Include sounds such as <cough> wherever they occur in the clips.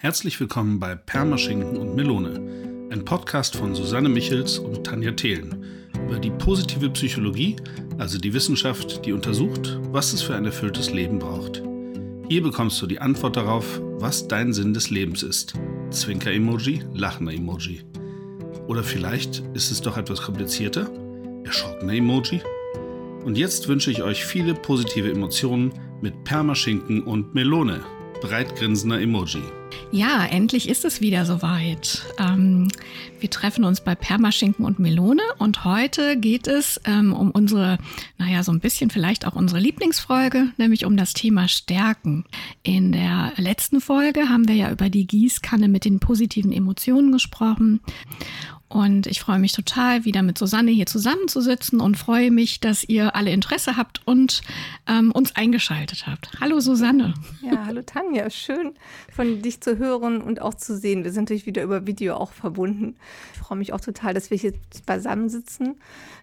Herzlich willkommen bei Permaschinken und Melone, ein Podcast von Susanne Michels und Tanja Thelen über die positive Psychologie, also die Wissenschaft, die untersucht, was es für ein erfülltes Leben braucht. Hier bekommst du die Antwort darauf, was dein Sinn des Lebens ist. Zwinker-Emoji, Lachender-Emoji. Oder vielleicht ist es doch etwas komplizierter? Erschrockener Emoji? Und jetzt wünsche ich euch viele positive Emotionen mit Permaschinken und Melone. Breitgrinsender Emoji. Ja, endlich ist es wieder soweit. Ähm, wir treffen uns bei Permaschinken und Melone und heute geht es ähm, um unsere, naja, so ein bisschen vielleicht auch unsere Lieblingsfolge, nämlich um das Thema Stärken. In der letzten Folge haben wir ja über die Gießkanne mit den positiven Emotionen gesprochen und ich freue mich total, wieder mit Susanne hier zusammenzusitzen und freue mich, dass ihr alle Interesse habt und ähm, uns eingeschaltet habt. Hallo Susanne. Ja, hallo Tanja. Schön von dich zu hören und auch zu sehen. Wir sind natürlich wieder über Video auch verbunden. Ich freue mich auch total, dass wir hier beisammensitzen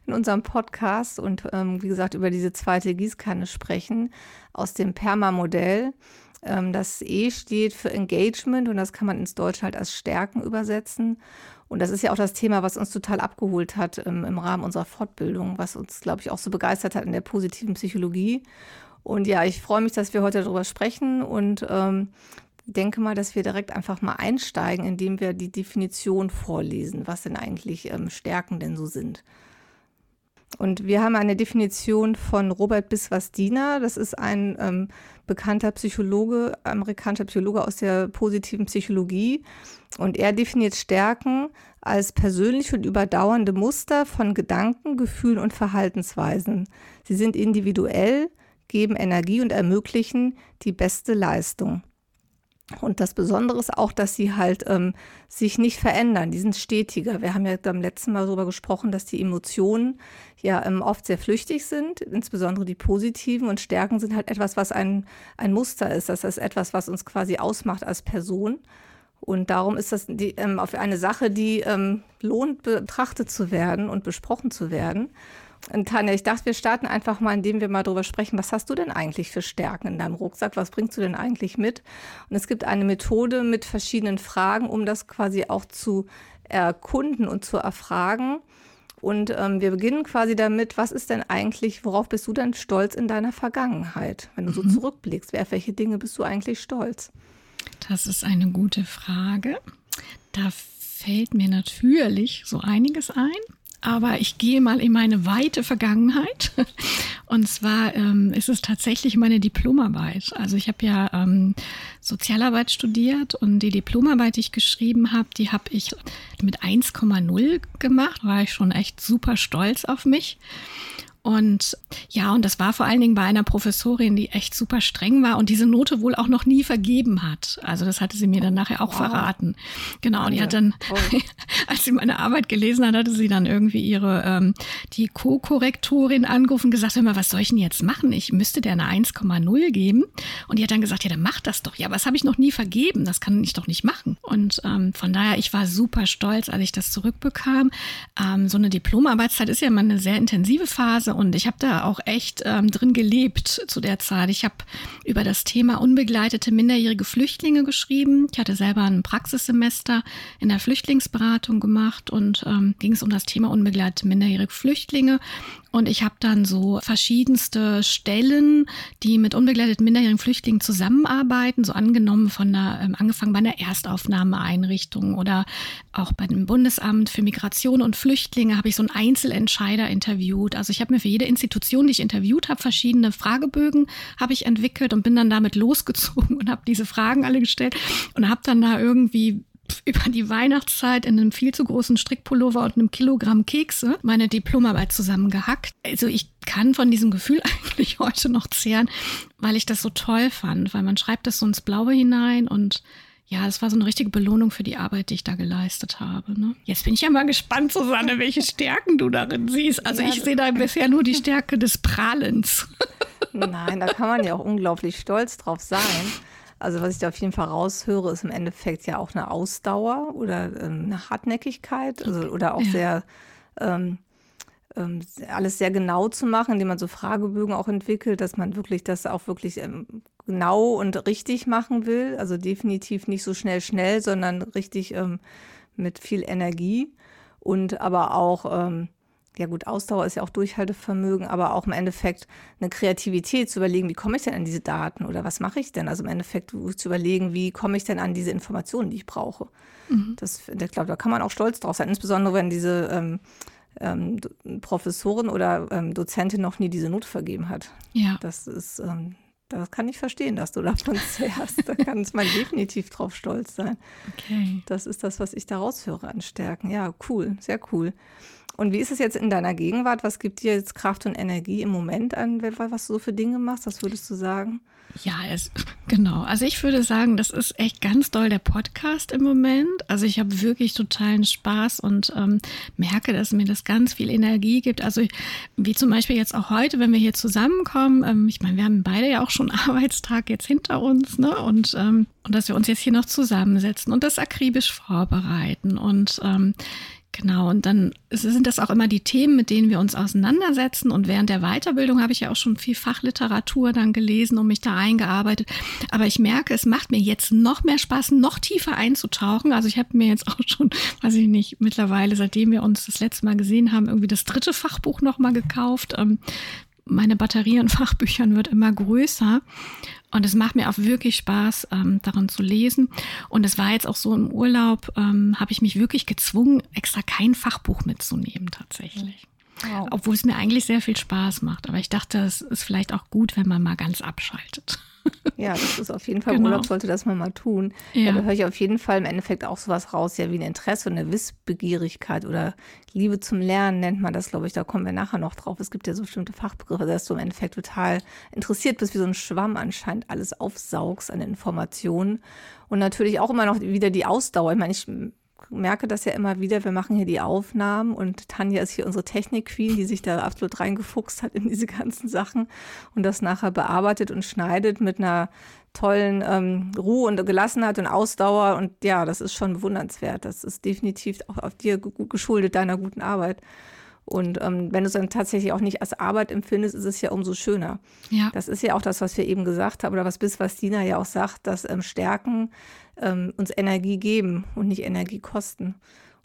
in unserem Podcast und ähm, wie gesagt über diese zweite Gießkanne sprechen aus dem Perma-Modell. Ähm, das E steht für Engagement und das kann man ins Deutsche halt als Stärken übersetzen. Und das ist ja auch das Thema, was uns total abgeholt hat ähm, im Rahmen unserer Fortbildung, was uns, glaube ich, auch so begeistert hat in der positiven Psychologie. Und ja, ich freue mich, dass wir heute darüber sprechen und ähm, denke mal, dass wir direkt einfach mal einsteigen, indem wir die Definition vorlesen, was denn eigentlich ähm, Stärken denn so sind. Und wir haben eine Definition von Robert Biswas-Diener. Das ist ein ähm, bekannter Psychologe, amerikanischer Psychologe aus der positiven Psychologie. Und er definiert Stärken als persönliche und überdauernde Muster von Gedanken, Gefühlen und Verhaltensweisen. Sie sind individuell, geben Energie und ermöglichen die beste Leistung. Und das Besondere ist auch, dass sie halt ähm, sich nicht verändern. Die sind stetiger. Wir haben ja beim letzten Mal darüber gesprochen, dass die Emotionen ja ähm, oft sehr flüchtig sind, insbesondere die positiven. Und Stärken sind halt etwas, was ein, ein Muster ist. Das ist etwas, was uns quasi ausmacht als Person. Und darum ist das die, ähm, auf eine Sache, die ähm, lohnt, betrachtet zu werden und besprochen zu werden. Und Tanja, ich dachte, wir starten einfach mal, indem wir mal darüber sprechen, was hast du denn eigentlich für Stärken in deinem Rucksack? Was bringst du denn eigentlich mit? Und es gibt eine Methode mit verschiedenen Fragen, um das quasi auch zu erkunden und zu erfragen. Und ähm, wir beginnen quasi damit, was ist denn eigentlich, worauf bist du denn stolz in deiner Vergangenheit? Wenn du so mhm. zurückblickst, wer, auf welche Dinge bist du eigentlich stolz? Das ist eine gute Frage. Da fällt mir natürlich so einiges ein aber ich gehe mal in meine weite Vergangenheit. <laughs> Und zwar ähm, ist es tatsächlich meine Diplomarbeit. Also ich habe ja ähm, Sozialarbeit studiert und die Diplomarbeit, die ich geschrieben habe, die habe ich mit 1,0 gemacht. War ich schon echt super stolz auf mich. Und ja, und das war vor allen Dingen bei einer Professorin, die echt super streng war und diese Note wohl auch noch nie vergeben hat. Also das hatte sie mir dann nachher auch wow. verraten. Genau, und die hat dann, oh. <laughs> als sie meine Arbeit gelesen hat, hatte sie dann irgendwie ihre, ähm, die Co-Korrektorin angerufen und gesagt, hör mal, was soll ich denn jetzt machen? Ich müsste der eine 1,0 geben. Und die hat dann gesagt, ja, dann mach das doch. Ja, aber das habe ich noch nie vergeben. Das kann ich doch nicht machen. Und ähm, von daher, ich war super stolz, als ich das zurückbekam. Ähm, so eine Diplomarbeitszeit ist ja immer eine sehr intensive Phase und ich habe da auch echt ähm, drin gelebt zu der Zeit. Ich habe über das Thema unbegleitete minderjährige Flüchtlinge geschrieben. Ich hatte selber ein Praxissemester in der Flüchtlingsberatung gemacht und ähm, ging es um das Thema unbegleitete minderjährige Flüchtlinge. Und ich habe dann so verschiedenste Stellen, die mit unbegleiteten minderjährigen Flüchtlingen zusammenarbeiten, so angenommen von der, ähm, angefangen bei einer Erstaufnahmeeinrichtung oder auch bei dem Bundesamt für Migration und Flüchtlinge habe ich so einen Einzelentscheider interviewt. Also ich habe mir für jede Institution, die ich interviewt habe, verschiedene Fragebögen habe ich entwickelt und bin dann damit <laughs> losgezogen und habe diese Fragen alle gestellt und habe dann da irgendwie über die Weihnachtszeit in einem viel zu großen Strickpullover und einem Kilogramm Kekse meine Diplomarbeit zusammengehackt. Also ich kann von diesem Gefühl <laughs> eigentlich heute noch zehren, weil ich das so toll fand, weil man schreibt das so ins Blaue hinein und ja, es war so eine richtige Belohnung für die Arbeit, die ich da geleistet habe. Ne? Jetzt bin ich ja mal gespannt, Susanne, welche <laughs> Stärken du darin siehst. Also ja, ich sehe da <laughs> bisher nur die Stärke des Prahlens. Nein, da kann man ja auch unglaublich stolz drauf sein. Also was ich da auf jeden Fall raushöre, ist im Endeffekt ja auch eine Ausdauer oder ähm, eine Hartnäckigkeit also, oder auch ja. sehr ähm, ähm, alles sehr genau zu machen, indem man so Fragebögen auch entwickelt, dass man wirklich das auch wirklich ähm, genau und richtig machen will. Also definitiv nicht so schnell, schnell, sondern richtig ähm, mit viel Energie und aber auch, ähm, ja gut, Ausdauer ist ja auch Durchhaltevermögen, aber auch im Endeffekt eine Kreativität zu überlegen, wie komme ich denn an diese Daten oder was mache ich denn? Also im Endeffekt zu überlegen, wie komme ich denn an diese Informationen, die ich brauche. Mhm. Das, ich glaube, da kann man auch stolz drauf sein, insbesondere wenn diese ähm, ähm, Professorin oder ähm, Dozentin noch nie diese Note vergeben hat. Ja. Das ist, ähm, das kann ich verstehen, dass du davon <laughs> zehrst. Da kann man definitiv drauf stolz sein. Okay. Das ist das, was ich da raushöre an Stärken. Ja, cool, sehr cool. Und wie ist es jetzt in deiner Gegenwart? Was gibt dir jetzt Kraft und Energie im Moment an, was du so für Dinge machst? Was würdest du sagen? Ja, es, <laughs> genau. Also ich würde sagen, das ist echt ganz doll der Podcast im Moment. Also ich habe wirklich totalen Spaß und ähm, merke, dass mir das ganz viel Energie gibt. Also wie zum Beispiel jetzt auch heute, wenn wir hier zusammenkommen. Ähm, ich meine, wir haben beide ja auch schon <laughs> Arbeitstag jetzt hinter uns, ne? Und ähm, und dass wir uns jetzt hier noch zusammensetzen und das akribisch vorbereiten und ähm, Genau, und dann sind das auch immer die Themen, mit denen wir uns auseinandersetzen. Und während der Weiterbildung habe ich ja auch schon viel Fachliteratur dann gelesen und mich da eingearbeitet. Aber ich merke, es macht mir jetzt noch mehr Spaß, noch tiefer einzutauchen. Also ich habe mir jetzt auch schon, weiß ich nicht, mittlerweile, seitdem wir uns das letzte Mal gesehen haben, irgendwie das dritte Fachbuch nochmal gekauft. Ähm, meine Batterie an Fachbüchern wird immer größer. Und es macht mir auch wirklich Spaß, ähm, daran zu lesen. Und es war jetzt auch so im Urlaub, ähm, habe ich mich wirklich gezwungen, extra kein Fachbuch mitzunehmen tatsächlich. Wow. Obwohl es mir eigentlich sehr viel Spaß macht. Aber ich dachte, es ist vielleicht auch gut, wenn man mal ganz abschaltet. Ja, das ist auf jeden Fall genau. Urlaub, sollte das man mal tun. Ja. ja. da höre ich auf jeden Fall im Endeffekt auch sowas raus, ja, wie ein Interesse und eine Wissbegierigkeit oder Liebe zum Lernen nennt man das, glaube ich. Da kommen wir nachher noch drauf. Es gibt ja so bestimmte Fachbegriffe, dass du im Endeffekt total interessiert bist, wie so ein Schwamm anscheinend alles aufsaugst an Informationen. Und natürlich auch immer noch wieder die Ausdauer. Ich meine, ich merke das ja immer wieder. Wir machen hier die Aufnahmen und Tanja ist hier unsere Technik-Queen, die sich da absolut reingefuchst hat in diese ganzen Sachen und das nachher bearbeitet und schneidet mit einer tollen ähm, Ruhe und Gelassenheit und Ausdauer. Und ja, das ist schon bewundernswert. Das ist definitiv auch auf dir geschuldet, deiner guten Arbeit. Und ähm, wenn du es dann tatsächlich auch nicht als Arbeit empfindest, ist es ja umso schöner. Ja. Das ist ja auch das, was wir eben gesagt haben, oder was bis was Dina ja auch sagt, dass ähm, Stärken ähm, uns Energie geben und nicht Energie kosten.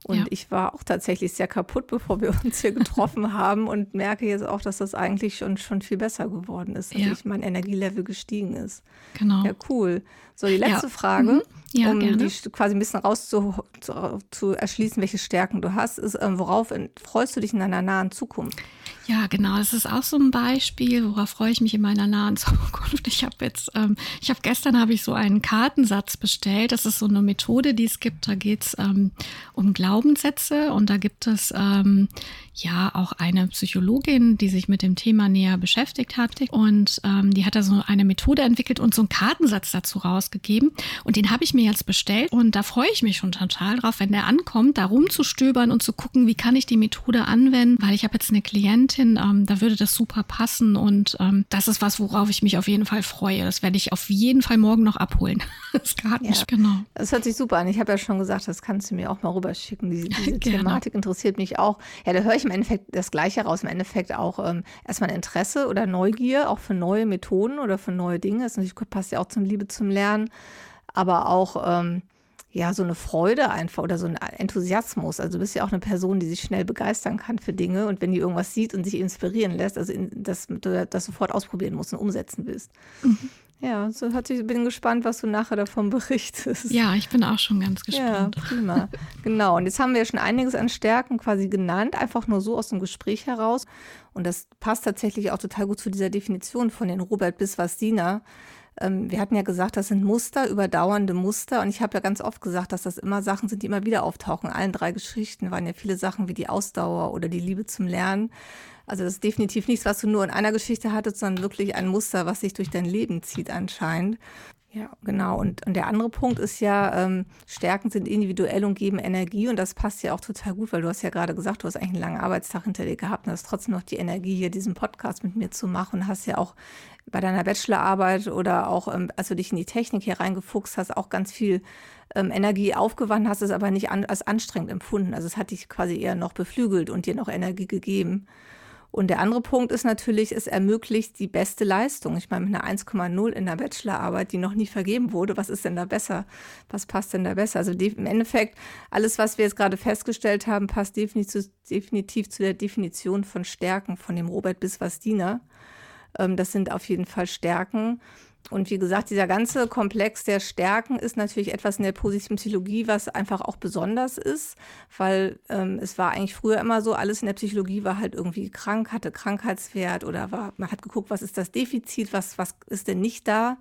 Und ja. ich war auch tatsächlich sehr kaputt, bevor wir <laughs> uns hier getroffen haben und merke jetzt auch, dass das eigentlich schon, schon viel besser geworden ist, dass ja. ich mein Energielevel gestiegen ist. Genau. Ja, cool. So, die letzte ja. Frage, mhm. um gerne. die quasi ein bisschen rauszu zu, zu erschließen, welche Stärken du hast, ist, ähm, worauf freust du dich in deiner nahen Zukunft? Ja, genau. Das ist auch so ein Beispiel, worauf freue ich mich in meiner nahen <laughs> Zukunft. Ich habe jetzt, ähm, ich habe gestern habe ich so einen Kartensatz bestellt. Das ist so eine Methode, die es gibt. Da geht es ähm, um Glaubenssätze und da gibt es ähm, ja auch eine Psychologin, die sich mit dem Thema näher beschäftigt hat und ähm, die hat da so eine Methode entwickelt und so einen Kartensatz dazu rausgegeben und den habe ich mir jetzt bestellt und da freue ich mich schon total drauf, wenn der ankommt, da rumzustöbern und zu gucken, wie kann ich die Methode anwenden, weil ich habe jetzt eine Klientin ähm, da würde das super passen und ähm, das ist was, worauf ich mich auf jeden Fall freue. Das werde ich auf jeden Fall morgen noch abholen. <laughs> das Garten, ja. genau. Das hört sich super an. Ich habe ja schon gesagt, das kannst du mir auch mal rüberschicken. Diese, <laughs> diese Thematik interessiert mich auch. Ja, da höre ich im Endeffekt das Gleiche raus. Im Endeffekt auch ähm, erstmal Interesse oder Neugier, auch für neue Methoden oder für neue Dinge. Das passt ja auch zum Liebe zum Lernen, aber auch ähm, ja, so eine Freude einfach oder so ein Enthusiasmus. Also du bist ja auch eine Person, die sich schnell begeistern kann für Dinge und wenn die irgendwas sieht und sich inspirieren lässt, also in, dass du das sofort ausprobieren musst und umsetzen willst. Mhm. Ja, so hat sich, bin gespannt, was du nachher davon berichtest. Ja, ich bin auch schon ganz gespannt. Ja, prima. <laughs> genau. Und jetzt haben wir ja schon einiges an Stärken quasi genannt, einfach nur so aus dem Gespräch heraus. Und das passt tatsächlich auch total gut zu dieser Definition von den Robert Biswas-Diener ähm, wir hatten ja gesagt, das sind Muster, überdauernde Muster. Und ich habe ja ganz oft gesagt, dass das immer Sachen sind, die immer wieder auftauchen. In allen drei Geschichten waren ja viele Sachen wie die Ausdauer oder die Liebe zum Lernen. Also das ist definitiv nichts, was du nur in einer Geschichte hattest, sondern wirklich ein Muster, was sich durch dein Leben zieht anscheinend. Ja, genau. Und, und der andere Punkt ist ja, ähm, Stärken sind individuell und geben Energie. Und das passt ja auch total gut, weil du hast ja gerade gesagt, du hast eigentlich einen langen Arbeitstag hinter dir gehabt und hast trotzdem noch die Energie, hier diesen Podcast mit mir zu machen. Und hast ja auch bei deiner Bachelorarbeit oder auch, ähm, als du dich in die Technik hier reingefuchst hast, auch ganz viel ähm, Energie aufgewandt, hast es aber nicht an, als anstrengend empfunden. Also es hat dich quasi eher noch beflügelt und dir noch Energie gegeben. Und der andere Punkt ist natürlich, es ermöglicht die beste Leistung. Ich meine, mit einer 1,0 in der Bachelorarbeit, die noch nie vergeben wurde, was ist denn da besser? Was passt denn da besser? Also im Endeffekt, alles, was wir jetzt gerade festgestellt haben, passt definitiv, definitiv zu der Definition von Stärken von dem Robert Biswas-Diener. Ähm, das sind auf jeden Fall Stärken. Und wie gesagt, dieser ganze Komplex der Stärken ist natürlich etwas in der positiven Psychologie, was einfach auch besonders ist, weil ähm, es war eigentlich früher immer so, alles in der Psychologie war halt irgendwie krank, hatte Krankheitswert oder war, man hat geguckt, was ist das Defizit, was, was ist denn nicht da.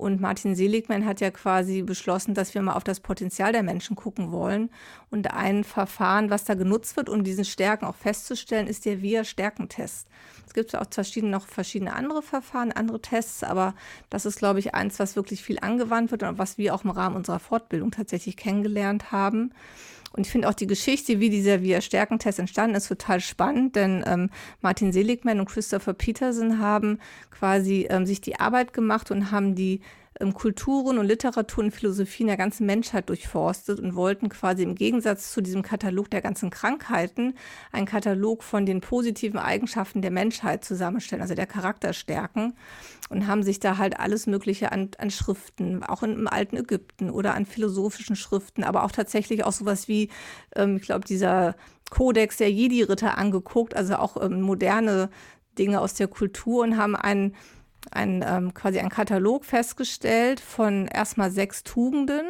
Und Martin Seligman hat ja quasi beschlossen, dass wir mal auf das Potenzial der Menschen gucken wollen. Und ein Verfahren, was da genutzt wird, um diesen Stärken auch festzustellen, ist der VIA-Stärkentest. Es gibt auch verschiedene, noch verschiedene andere Verfahren, andere Tests, aber das ist, glaube ich, eins, was wirklich viel angewandt wird und was wir auch im Rahmen unserer Fortbildung tatsächlich kennengelernt haben. Und ich finde auch die Geschichte, wie dieser Wir-Stärkentest entstanden ist, total spannend, denn ähm, Martin Seligman und Christopher Peterson haben quasi ähm, sich die Arbeit gemacht und haben die ähm, Kulturen und Literatur und Philosophien der ganzen Menschheit durchforstet und wollten quasi im Gegensatz zu diesem Katalog der ganzen Krankheiten einen Katalog von den positiven Eigenschaften der Menschheit zusammenstellen, also der Charakterstärken und haben sich da halt alles Mögliche an, an Schriften, auch im alten Ägypten oder an philosophischen Schriften, aber auch tatsächlich auch sowas wie, ähm, ich glaube, dieser Kodex der Jedi-Ritter angeguckt, also auch ähm, moderne Dinge aus der Kultur und haben einen ein, ähm, quasi einen Katalog festgestellt von erstmal sechs Tugenden.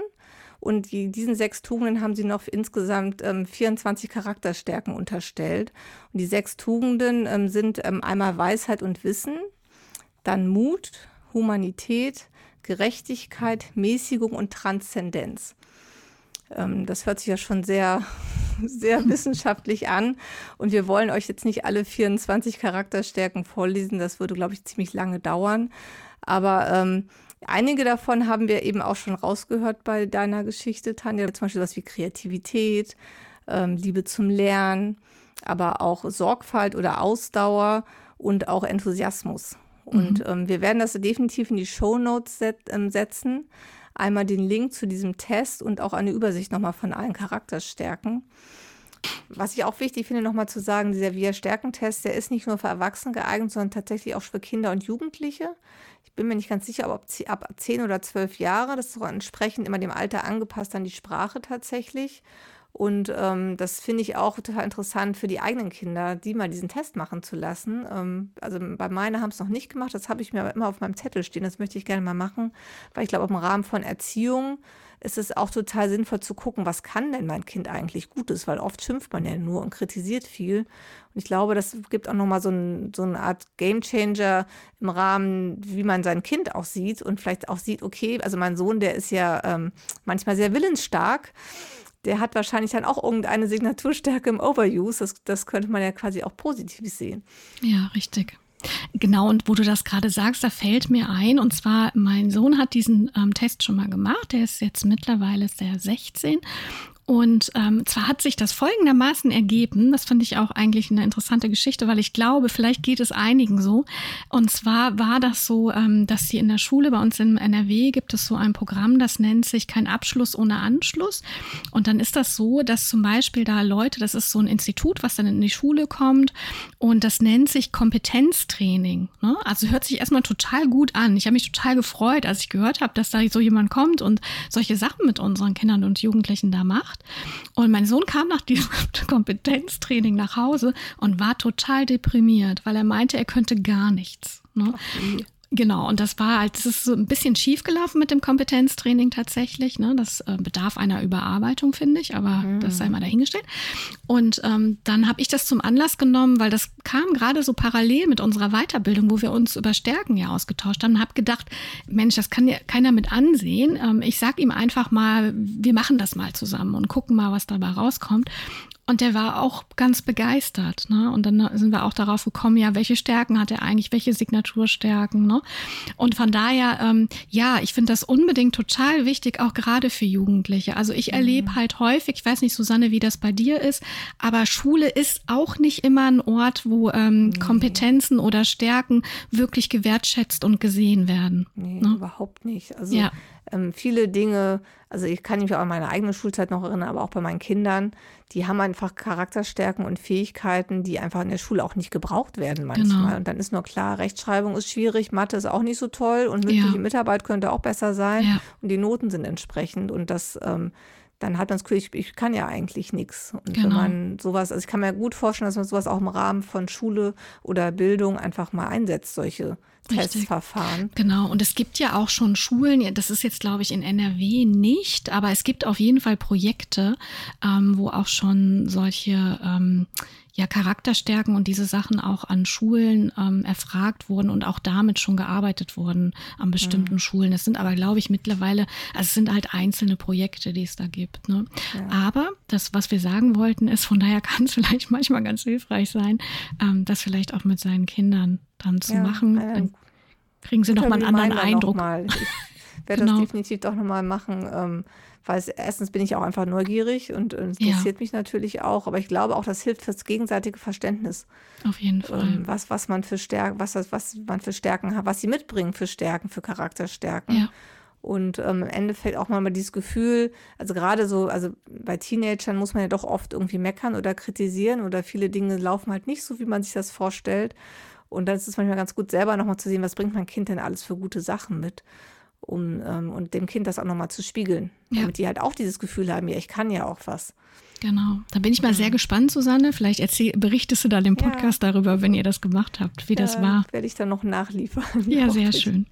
Und die, diesen sechs Tugenden haben sie noch insgesamt ähm, 24 Charakterstärken unterstellt. Und die sechs Tugenden ähm, sind ähm, einmal Weisheit und Wissen, dann Mut, Humanität, Gerechtigkeit, Mäßigung und Transzendenz. Ähm, das hört sich ja schon sehr, sehr wissenschaftlich an. Und wir wollen euch jetzt nicht alle 24 Charakterstärken vorlesen. Das würde, glaube ich, ziemlich lange dauern. Aber ähm, einige davon haben wir eben auch schon rausgehört bei deiner Geschichte, Tanja. Zum Beispiel was wie Kreativität, ähm, Liebe zum Lernen, aber auch Sorgfalt oder Ausdauer und auch Enthusiasmus. Mhm. Und ähm, wir werden das definitiv in die Show Notes set, ähm, setzen einmal den Link zu diesem Test und auch eine Übersicht nochmal von allen Charakterstärken. Was ich auch wichtig finde, nochmal zu sagen, dieser Wir-Stärkentest, der ist nicht nur für Erwachsene geeignet, sondern tatsächlich auch für Kinder und Jugendliche. Ich bin mir nicht ganz sicher, ob ab 10 oder 12 Jahre, das ist auch entsprechend immer dem Alter angepasst an die Sprache tatsächlich. Und ähm, das finde ich auch total interessant für die eigenen Kinder, die mal diesen Test machen zu lassen. Ähm, also bei meinen haben es noch nicht gemacht, das habe ich mir aber immer auf meinem Zettel stehen, das möchte ich gerne mal machen, weil ich glaube, im Rahmen von Erziehung ist es auch total sinnvoll zu gucken, was kann denn mein Kind eigentlich Gutes, weil oft schimpft man ja nur und kritisiert viel. Und ich glaube, das gibt auch nochmal so, ein, so eine Art Gamechanger im Rahmen, wie man sein Kind auch sieht und vielleicht auch sieht, okay, also mein Sohn, der ist ja ähm, manchmal sehr willensstark der hat wahrscheinlich dann auch irgendeine Signaturstärke im Overuse. Das, das könnte man ja quasi auch positiv sehen. Ja, richtig. Genau, und wo du das gerade sagst, da fällt mir ein, und zwar, mein Sohn hat diesen ähm, Test schon mal gemacht, der ist jetzt mittlerweile sehr 16 und ähm, zwar hat sich das folgendermaßen ergeben, das fand ich auch eigentlich eine interessante Geschichte, weil ich glaube, vielleicht geht es einigen so. Und zwar war das so, ähm, dass sie in der Schule, bei uns im NRW gibt es so ein Programm, das nennt sich kein Abschluss ohne Anschluss. Und dann ist das so, dass zum Beispiel da Leute, das ist so ein Institut, was dann in die Schule kommt und das nennt sich Kompetenztraining. Ne? Also hört sich erstmal total gut an. Ich habe mich total gefreut, als ich gehört habe, dass da so jemand kommt und solche Sachen mit unseren Kindern und Jugendlichen da macht. Und mein Sohn kam nach diesem <laughs> Kompetenztraining nach Hause und war total deprimiert, weil er meinte, er könnte gar nichts. Ne? Genau, und das war halt, das ist so ein bisschen schief gelaufen mit dem Kompetenztraining tatsächlich. Ne? Das äh, bedarf einer Überarbeitung, finde ich, aber mhm. das sei mal dahingestellt. Und ähm, dann habe ich das zum Anlass genommen, weil das kam gerade so parallel mit unserer Weiterbildung, wo wir uns über Stärken ja ausgetauscht haben und habe gedacht, Mensch, das kann ja keiner mit ansehen. Ähm, ich sag ihm einfach mal, wir machen das mal zusammen und gucken mal, was dabei rauskommt. Und der war auch ganz begeistert. Ne? Und dann sind wir auch darauf gekommen, ja, welche Stärken hat er eigentlich, welche Signaturstärken. Ne? Und von daher, ähm, ja, ich finde das unbedingt total wichtig, auch gerade für Jugendliche. Also ich erlebe mhm. halt häufig, ich weiß nicht, Susanne, wie das bei dir ist, aber Schule ist auch nicht immer ein Ort, wo ähm, nee. Kompetenzen oder Stärken wirklich gewertschätzt und gesehen werden. Nee, ne? überhaupt nicht. Also ja. Ähm, viele Dinge, also ich kann mich auch an meine eigene Schulzeit noch erinnern, aber auch bei meinen Kindern, die haben einfach Charakterstärken und Fähigkeiten, die einfach in der Schule auch nicht gebraucht werden manchmal. Genau. Und dann ist nur klar, Rechtschreibung ist schwierig, Mathe ist auch nicht so toll und mündliche ja. Mitarbeit könnte auch besser sein. Ja. Und die Noten sind entsprechend. Und das ähm, dann hat man das Gefühl, ich, ich kann ja eigentlich nichts. Und genau. wenn man sowas, also ich kann mir gut vorstellen, dass man sowas auch im Rahmen von Schule oder Bildung einfach mal einsetzt, solche Richtig. Testverfahren. Genau, und es gibt ja auch schon Schulen, das ist jetzt, glaube ich, in NRW nicht, aber es gibt auf jeden Fall Projekte, ähm, wo auch schon solche ähm, ja, Charakterstärken und diese Sachen auch an Schulen ähm, erfragt wurden und auch damit schon gearbeitet wurden an bestimmten mhm. Schulen. Es sind aber, glaube ich, mittlerweile, also es sind halt einzelne Projekte, die es da gibt. Ne? Ja. Aber das, was wir sagen wollten, ist, von daher <laughs> kann es vielleicht manchmal ganz hilfreich sein, ähm, das vielleicht auch mit seinen Kindern dann zu ja, machen. Dann kriegen sie nochmal einen anderen Eindruck. Mal. Ich <laughs> werde genau. das definitiv doch nochmal machen. Ähm, weil es, erstens bin ich auch einfach neugierig und, und es interessiert ja. mich natürlich auch, aber ich glaube auch, das hilft fürs gegenseitige Verständnis. Auf jeden Fall. Ähm, was, was man für Stärken, was, was man für Stärken hat, was sie mitbringen für Stärken, für Charakterstärken. Ja. Und ähm, im Endeffekt auch mal dieses Gefühl, also gerade so, also bei Teenagern muss man ja doch oft irgendwie meckern oder kritisieren oder viele Dinge laufen halt nicht so, wie man sich das vorstellt. Und dann ist es manchmal ganz gut, selber nochmal zu sehen, was bringt mein Kind denn alles für gute Sachen mit um ähm, und dem Kind das auch nochmal zu spiegeln, ja. damit die halt auch dieses Gefühl haben, ja, ich kann ja auch was. Genau. Da bin ich mal sehr gespannt, Susanne. Vielleicht erzähl, berichtest du dann im Podcast ja. darüber, wenn ihr das gemacht habt, wie ja, das war. Werde ich dann noch nachliefern. Ja, <laughs> sehr schön.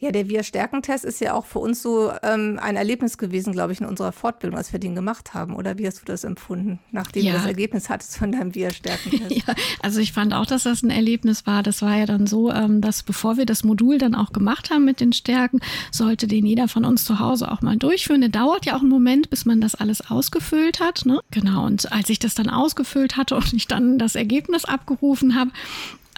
Ja, der Wir-Stärkentest ist ja auch für uns so ähm, ein Erlebnis gewesen, glaube ich, in unserer Fortbildung, als wir den gemacht haben. Oder wie hast du das empfunden, nachdem ja. du das Ergebnis hattest von deinem <laughs> Wir-Stärkentest? ja, also ich fand auch, dass das ein Erlebnis war. Das war ja dann so, ähm, dass bevor wir das Modul dann auch gemacht haben mit den Stärken, sollte den jeder von uns zu Hause auch mal durchführen. Der dauert ja auch einen Moment, bis man das alles ausgefüllt hat. Ne? Genau, und als ich das dann ausgefüllt hatte und ich dann das Ergebnis abgerufen habe,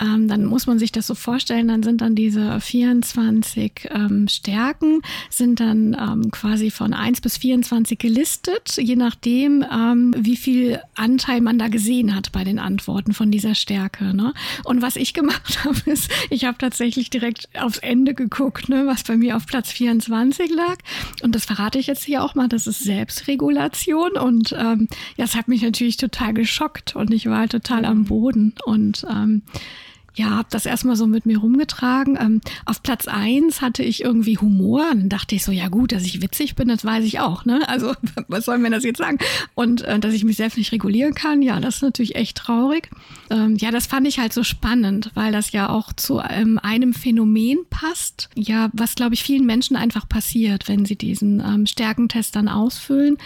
ähm, dann muss man sich das so vorstellen, dann sind dann diese 24 ähm, Stärken, sind dann ähm, quasi von 1 bis 24 gelistet, je nachdem, ähm, wie viel Anteil man da gesehen hat bei den Antworten von dieser Stärke. Ne? Und was ich gemacht <laughs> habe, ist, ich habe tatsächlich direkt aufs Ende geguckt, ne, was bei mir auf Platz 24 lag. Und das verrate ich jetzt hier auch mal, das ist Selbstregulation. Und ähm, ja, es hat mich natürlich total geschockt und ich war halt total am Boden. Und ähm, ja, habe das erstmal so mit mir rumgetragen. Ähm, auf Platz eins hatte ich irgendwie Humor. Dann dachte ich so, ja gut, dass ich witzig bin, das weiß ich auch. Ne? Also <laughs> was soll mir das jetzt sagen? Und äh, dass ich mich selbst nicht regulieren kann, ja, das ist natürlich echt traurig. Ähm, ja, das fand ich halt so spannend, weil das ja auch zu ähm, einem Phänomen passt. Ja, was glaube ich vielen Menschen einfach passiert, wenn sie diesen ähm, Stärkentest dann ausfüllen,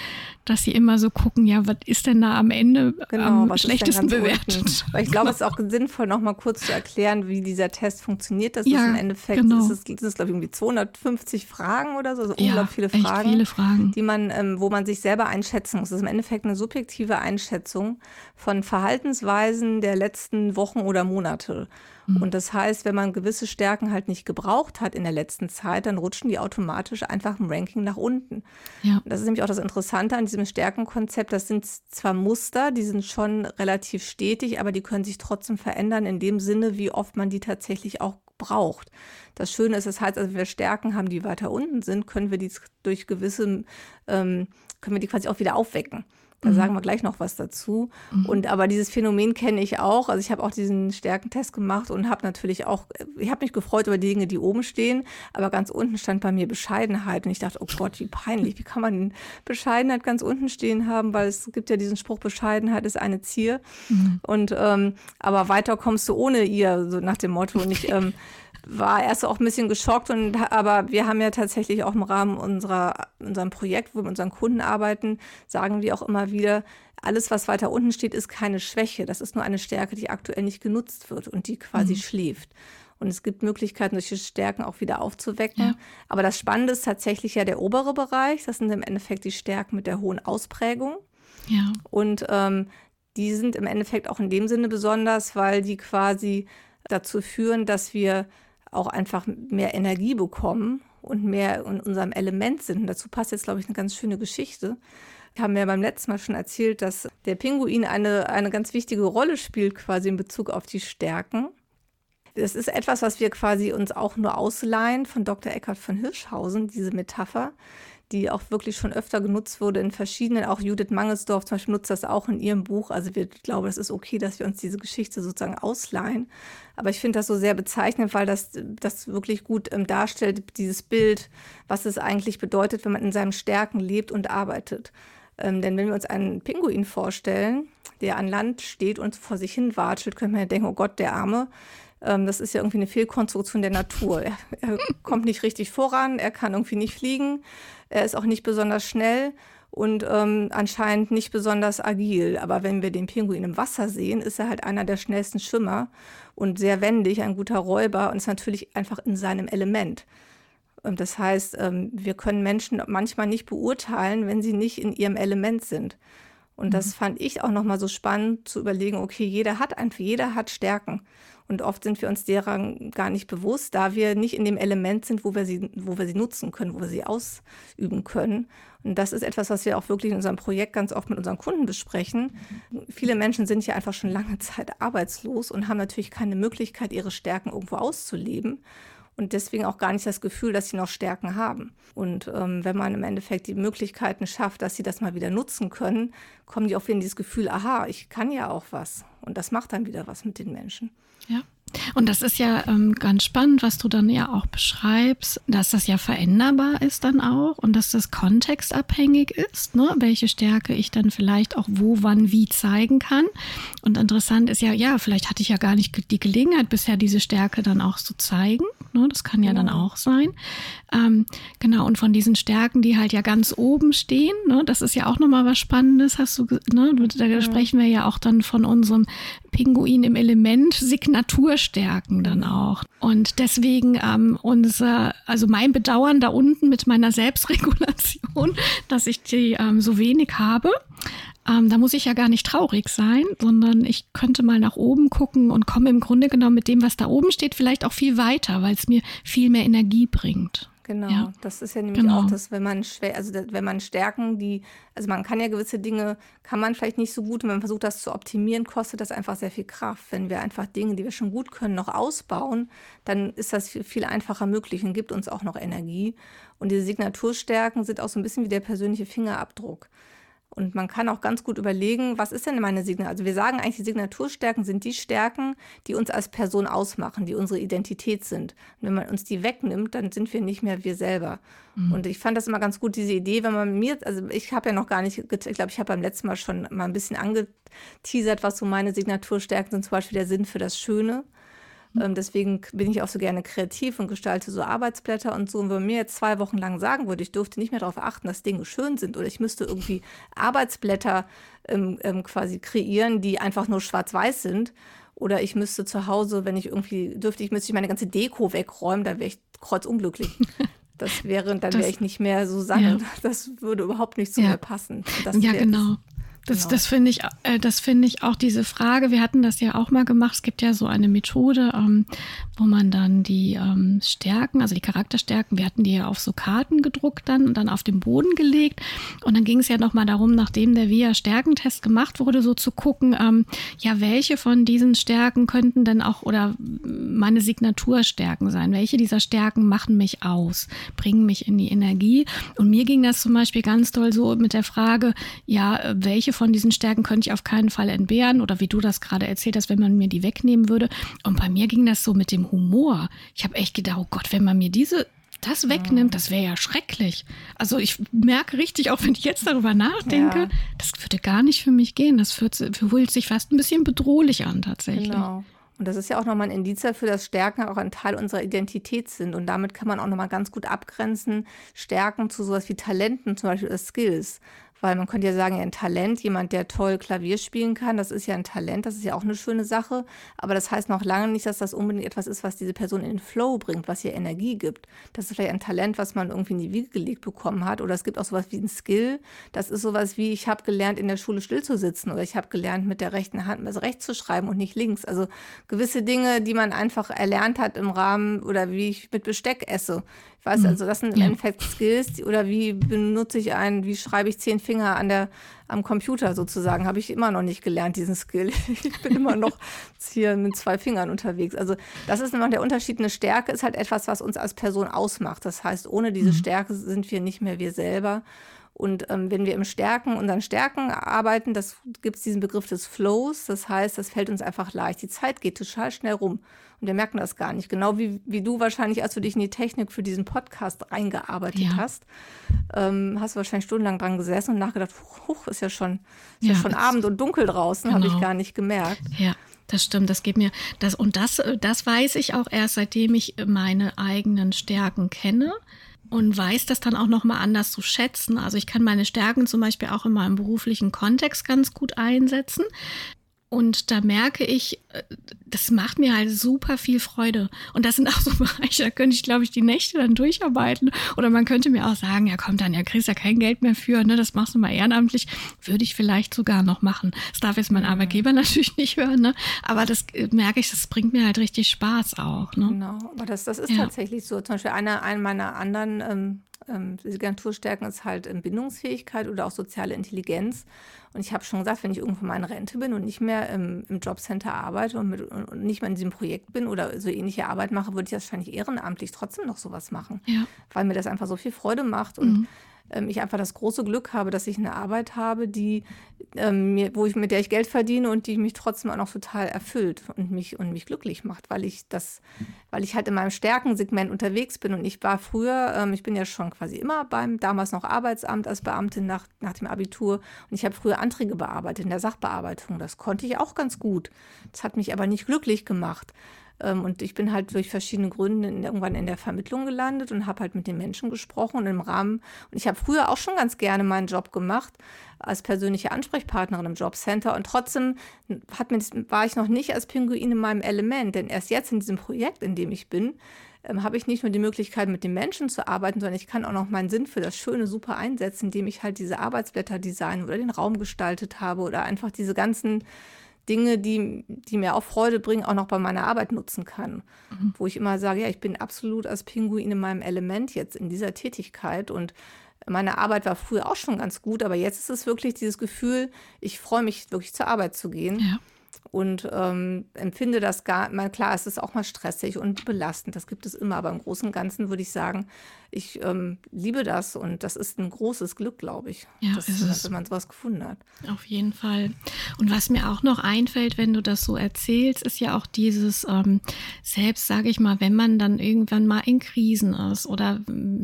dass sie immer so gucken, ja, was ist denn da am Ende genau, am schlechtesten bewertet? Weil ich glaube, <laughs> es ist auch sinnvoll, noch mal kurz zu erklären, wie dieser Test funktioniert. Das ja, ist im Endeffekt, genau. ist es, sind es, glaube ich, irgendwie 250 Fragen oder so, also ja, unglaublich viele Fragen, viele Fragen, die man, ähm, wo man sich selber einschätzen muss. Das ist im Endeffekt eine subjektive Einschätzung von Verhaltensweisen der letzten Wochen oder Monate. Mhm. Und das heißt, wenn man gewisse Stärken halt nicht gebraucht hat in der letzten Zeit, dann rutschen die automatisch einfach im Ranking nach unten. Ja. Das ist nämlich auch das Interessante an diesem Stärkenkonzept. Das sind zwar Muster, die sind schon relativ stetig, aber die können sich trotzdem verändern in dem Sinne, wie oft man die tatsächlich auch braucht. Das Schöne ist, das heißt, also wenn wir Stärken haben, die weiter unten sind, können wir die durch gewisse, ähm, können wir die quasi auch wieder aufwecken. Da mhm. sagen wir gleich noch was dazu. Mhm. Und aber dieses Phänomen kenne ich auch. Also ich habe auch diesen Stärkentest gemacht und habe natürlich auch, ich habe mich gefreut über die Dinge, die oben stehen, aber ganz unten stand bei mir Bescheidenheit und ich dachte, oh Gott, wie peinlich, wie kann man Bescheidenheit ganz unten stehen haben, weil es gibt ja diesen Spruch, Bescheidenheit ist eine Zier. Mhm. Und ähm, aber weiter kommst du ohne ihr, so nach dem Motto. Und ich ähm, <laughs> war erst auch ein bisschen geschockt und aber wir haben ja tatsächlich auch im Rahmen unserer unserem Projekt, wo wir mit unseren Kunden arbeiten, sagen wir auch immer wieder, alles, was weiter unten steht, ist keine Schwäche. Das ist nur eine Stärke, die aktuell nicht genutzt wird und die quasi mhm. schläft. Und es gibt Möglichkeiten, solche Stärken auch wieder aufzuwecken. Ja. Aber das Spannende ist tatsächlich ja der obere Bereich. Das sind im Endeffekt die Stärken mit der hohen Ausprägung. Ja. Und ähm, die sind im Endeffekt auch in dem Sinne besonders, weil die quasi dazu führen, dass wir auch einfach mehr Energie bekommen und mehr in unserem Element sind. Und dazu passt jetzt, glaube ich, eine ganz schöne Geschichte. Wir haben ja beim letzten Mal schon erzählt, dass der Pinguin eine, eine ganz wichtige Rolle spielt, quasi in Bezug auf die Stärken. Das ist etwas, was wir quasi uns auch nur ausleihen von Dr. Eckhard von Hirschhausen, diese Metapher die auch wirklich schon öfter genutzt wurde in verschiedenen, auch Judith Mangelsdorf zum Beispiel nutzt das auch in ihrem Buch. Also wir glauben, es ist okay, dass wir uns diese Geschichte sozusagen ausleihen. Aber ich finde das so sehr bezeichnend, weil das, das wirklich gut ähm, darstellt, dieses Bild, was es eigentlich bedeutet, wenn man in seinen Stärken lebt und arbeitet. Ähm, denn wenn wir uns einen Pinguin vorstellen, der an Land steht und vor sich hin watschelt, können wir ja denken, oh Gott, der Arme, das ist ja irgendwie eine Fehlkonstruktion der Natur. Er, er kommt nicht richtig voran, er kann irgendwie nicht fliegen, er ist auch nicht besonders schnell und ähm, anscheinend nicht besonders agil. Aber wenn wir den Pinguin im Wasser sehen, ist er halt einer der schnellsten Schwimmer und sehr wendig, ein guter Räuber und ist natürlich einfach in seinem Element. Und das heißt, ähm, wir können Menschen manchmal nicht beurteilen, wenn sie nicht in ihrem Element sind. Und das mhm. fand ich auch nochmal so spannend zu überlegen, okay, jeder hat einfach, jeder hat Stärken. Und oft sind wir uns derer gar nicht bewusst, da wir nicht in dem Element sind, wo wir sie, wo wir sie nutzen können, wo wir sie ausüben können. Und das ist etwas, was wir auch wirklich in unserem Projekt ganz oft mit unseren Kunden besprechen. Viele Menschen sind ja einfach schon lange Zeit arbeitslos und haben natürlich keine Möglichkeit, ihre Stärken irgendwo auszuleben und deswegen auch gar nicht das Gefühl, dass sie noch Stärken haben. Und ähm, wenn man im Endeffekt die Möglichkeiten schafft, dass sie das mal wieder nutzen können, kommen die auch wieder in dieses Gefühl, aha, ich kann ja auch was. Und das macht dann wieder was mit den Menschen. Ja. Und das ist ja ähm, ganz spannend, was du dann ja auch beschreibst, dass das ja veränderbar ist dann auch und dass das kontextabhängig ist, ne? welche Stärke ich dann vielleicht auch wo, wann, wie zeigen kann. Und interessant ist ja, ja, vielleicht hatte ich ja gar nicht die Gelegenheit bisher, diese Stärke dann auch zu zeigen. Ne? Das kann ja genau. dann auch sein. Ähm, genau, und von diesen Stärken, die halt ja ganz oben stehen, ne? das ist ja auch nochmal was Spannendes, hast du, ne? da ja. sprechen wir ja auch dann von unserem Pinguin im Element Signaturstärken dann auch. Und deswegen ähm, unser, also mein Bedauern da unten mit meiner Selbstregulation, <laughs> dass ich die ähm, so wenig habe. Ähm, da muss ich ja gar nicht traurig sein, sondern ich könnte mal nach oben gucken und komme im Grunde genommen mit dem, was da oben steht, vielleicht auch viel weiter, weil es mir viel mehr Energie bringt. Genau, ja. das ist ja nämlich genau. auch das, wenn man schwer, also wenn man Stärken, die, also man kann ja gewisse Dinge, kann man vielleicht nicht so gut, und wenn man versucht, das zu optimieren, kostet das einfach sehr viel Kraft. Wenn wir einfach Dinge, die wir schon gut können, noch ausbauen, dann ist das viel, viel einfacher möglich und gibt uns auch noch Energie. Und diese Signaturstärken sind auch so ein bisschen wie der persönliche Fingerabdruck. Und man kann auch ganz gut überlegen, was ist denn meine Signatur? Also wir sagen eigentlich, die Signaturstärken sind die Stärken, die uns als Person ausmachen, die unsere Identität sind. Und wenn man uns die wegnimmt, dann sind wir nicht mehr wir selber. Mhm. Und ich fand das immer ganz gut, diese Idee, wenn man mir, also ich habe ja noch gar nicht, ich glaube, ich habe beim letzten Mal schon mal ein bisschen angeteasert, was so meine Signaturstärken sind, zum Beispiel der Sinn für das Schöne. Ähm, deswegen bin ich auch so gerne kreativ und gestalte so Arbeitsblätter und so. Und wenn man mir jetzt zwei Wochen lang sagen würde, ich dürfte nicht mehr darauf achten, dass Dinge schön sind oder ich müsste irgendwie Arbeitsblätter ähm, ähm, quasi kreieren, die einfach nur schwarz-weiß sind. Oder ich müsste zu Hause, wenn ich irgendwie dürfte, ich müsste ich meine ganze Deko wegräumen, dann wäre ich kreuzunglücklich. <laughs> Das wäre, dann wäre ich nicht mehr Susanne. Ja. Das würde überhaupt nicht zu ja. mir passen. Das ja, genau. Das, genau. das finde ich, äh, das finde ich auch diese Frage. Wir hatten das ja auch mal gemacht. Es gibt ja so eine Methode, ähm, wo man dann die ähm, Stärken, also die Charakterstärken, wir hatten die ja auf so Karten gedruckt dann und dann auf den Boden gelegt. Und dann ging es ja nochmal darum, nachdem der VIA-Stärkentest gemacht wurde, so zu gucken, ähm, ja, welche von diesen Stärken könnten denn auch oder meine Signaturstärken sein? Welche dieser Stärken machen mich aus, bringen mich in die Energie? Und mir ging das zum Beispiel ganz toll so mit der Frage, ja, welche von diesen Stärken könnte ich auf keinen Fall entbehren oder wie du das gerade erzählt hast, wenn man mir die wegnehmen würde. Und bei mir ging das so mit dem Humor. Ich habe echt gedacht, oh Gott, wenn man mir diese das wegnimmt, das wäre ja schrecklich. Also ich merke richtig, auch wenn ich jetzt darüber nachdenke, ja. das würde gar nicht für mich gehen. Das fühlt, sich fast ein bisschen bedrohlich an tatsächlich. Genau. Und das ist ja auch nochmal ein Indiz dafür, dass Stärken auch ein Teil unserer Identität sind. Und damit kann man auch nochmal ganz gut abgrenzen, Stärken zu sowas wie Talenten zum Beispiel oder Skills. Weil man könnte ja sagen, ein Talent, jemand, der toll Klavier spielen kann, das ist ja ein Talent, das ist ja auch eine schöne Sache. Aber das heißt noch lange nicht, dass das unbedingt etwas ist, was diese Person in den Flow bringt, was ihr Energie gibt. Das ist vielleicht ein Talent, was man irgendwie in die Wiege gelegt bekommen hat. Oder es gibt auch sowas wie ein Skill. Das ist sowas wie, ich habe gelernt, in der Schule still zu sitzen oder ich habe gelernt, mit der rechten Hand also rechts zu schreiben und nicht links. Also gewisse Dinge, die man einfach erlernt hat im Rahmen oder wie ich mit Besteck esse. Ich weiß, mhm. also das sind im. Endeffekt Skills oder wie benutze ich einen, wie schreibe ich zehn Finger an der, am Computer sozusagen, habe ich immer noch nicht gelernt, diesen Skill. <laughs> Ich bin immer noch hier mit zwei Fingern unterwegs. Also das ist immer der Unterschied. Eine Stärke ist halt etwas, was uns als Person ausmacht. Das heißt, ohne diese mhm. Stärke sind wir nicht mehr wir selber. Und ähm, wenn wir im Stärken, unseren Stärken arbeiten, das gibt es diesen Begriff des Flows. Das heißt, das fällt uns einfach leicht. Die Zeit geht total schnell rum. Wir merken das gar nicht. Genau wie, wie du wahrscheinlich, als du dich in die Technik für diesen Podcast reingearbeitet ja. hast, ähm, hast du wahrscheinlich stundenlang dran gesessen und nachgedacht, huch, huch ist ja schon, ist ja, ja schon Abend und dunkel draußen, genau. habe ich gar nicht gemerkt. Ja. Das stimmt, das geht mir das und das das weiß ich auch erst seitdem ich meine eigenen Stärken kenne und weiß das dann auch noch mal anders zu schätzen. Also ich kann meine Stärken zum Beispiel auch in meinem beruflichen Kontext ganz gut einsetzen. Und da merke ich, äh, das macht mir halt super viel Freude. Und das sind auch so <laughs> Bereiche, da könnte ich, glaube ich, die Nächte dann durcharbeiten. Oder man könnte mir auch sagen, ja komm dann, ja kriegst ja kein Geld mehr für, ne? Das machst du mal ehrenamtlich. Würde ich vielleicht sogar noch machen. Das darf jetzt mein Arbeitgeber <laughs> natürlich nicht hören, ne? Aber das äh, merke ich, das bringt mir halt richtig Spaß auch. Ne? Genau, aber das, das ist ja. tatsächlich so. Zum Beispiel einer, einer meiner anderen ähm, ähm, Signaturstärken ist halt Bindungsfähigkeit oder auch soziale Intelligenz. Und ich habe schon gesagt, wenn ich irgendwo mal in Rente bin und nicht mehr im, im Jobcenter arbeite und, mit, und, nicht mehr in diesem Projekt bin oder so ähnliche Arbeit mache, würde ich wahrscheinlich ehrenamtlich trotzdem noch sowas machen. Ja. Weil mir das einfach so viel Freude macht. Und mhm ähm, ich einfach das große Glück habe, dass ich eine Arbeit habe, die ähm, mir, wo ich mit der ich Geld verdiene und die mich trotzdem auch noch total erfüllt und mich und mich glücklich macht, weil ich das, weil ich halt in meinem Stärkensegment unterwegs bin und ich war früher, ähm, ich bin ja schon quasi immer beim damals noch Arbeitsamt als Beamtin nach, nach dem Abitur und ich habe früher Anträge bearbeitet in der Sachbearbeitung. Das konnte ich auch ganz gut. Das hat mich aber nicht glücklich gemacht. Ähm, und ich bin halt durch verschiedene Gründe in, irgendwann in der Vermittlung gelandet und habe halt mit den Menschen gesprochen und im Rahmen. Und ich habe früher auch schon ganz gerne meinen Job gemacht als persönliche Ansprechpartnerin im Jobcenter. Und trotzdem hat mir, war ich noch nicht als Pinguin in meinem Element. Denn erst jetzt in diesem Projekt, in dem ich bin, ähm, habe ich nicht nur die Möglichkeit, mit den Menschen zu arbeiten, sondern ich kann auch noch meinen Sinn für das Schöne super einsetzen, indem ich halt diese Arbeitsblätter design oder den Raum gestaltet habe oder einfach diese ganzen Dinge, die, die mir auch Freude bringen, auch noch bei meiner Arbeit nutzen kann. Mhm. Wo ich immer sage, ja, ich bin absolut als Pinguin in meinem Element jetzt in dieser Tätigkeit und meine Arbeit war früher auch schon ganz gut, aber jetzt ist es wirklich dieses Gefühl, ich freue mich wirklich zur Arbeit zu gehen. Ja und ähm, empfinde das gar, mal klar, es ist auch mal stressig und belastend, das gibt es immer, aber im Großen und Ganzen würde ich sagen, ich ähm, liebe das und das ist ein großes Glück, glaube ich, ja, dass, dass, wenn man sowas gefunden hat. Auf jeden Fall. Und was mir auch noch einfällt, wenn du das so erzählst, ist ja auch dieses, ähm, selbst sage ich mal, wenn man dann irgendwann mal in Krisen ist oder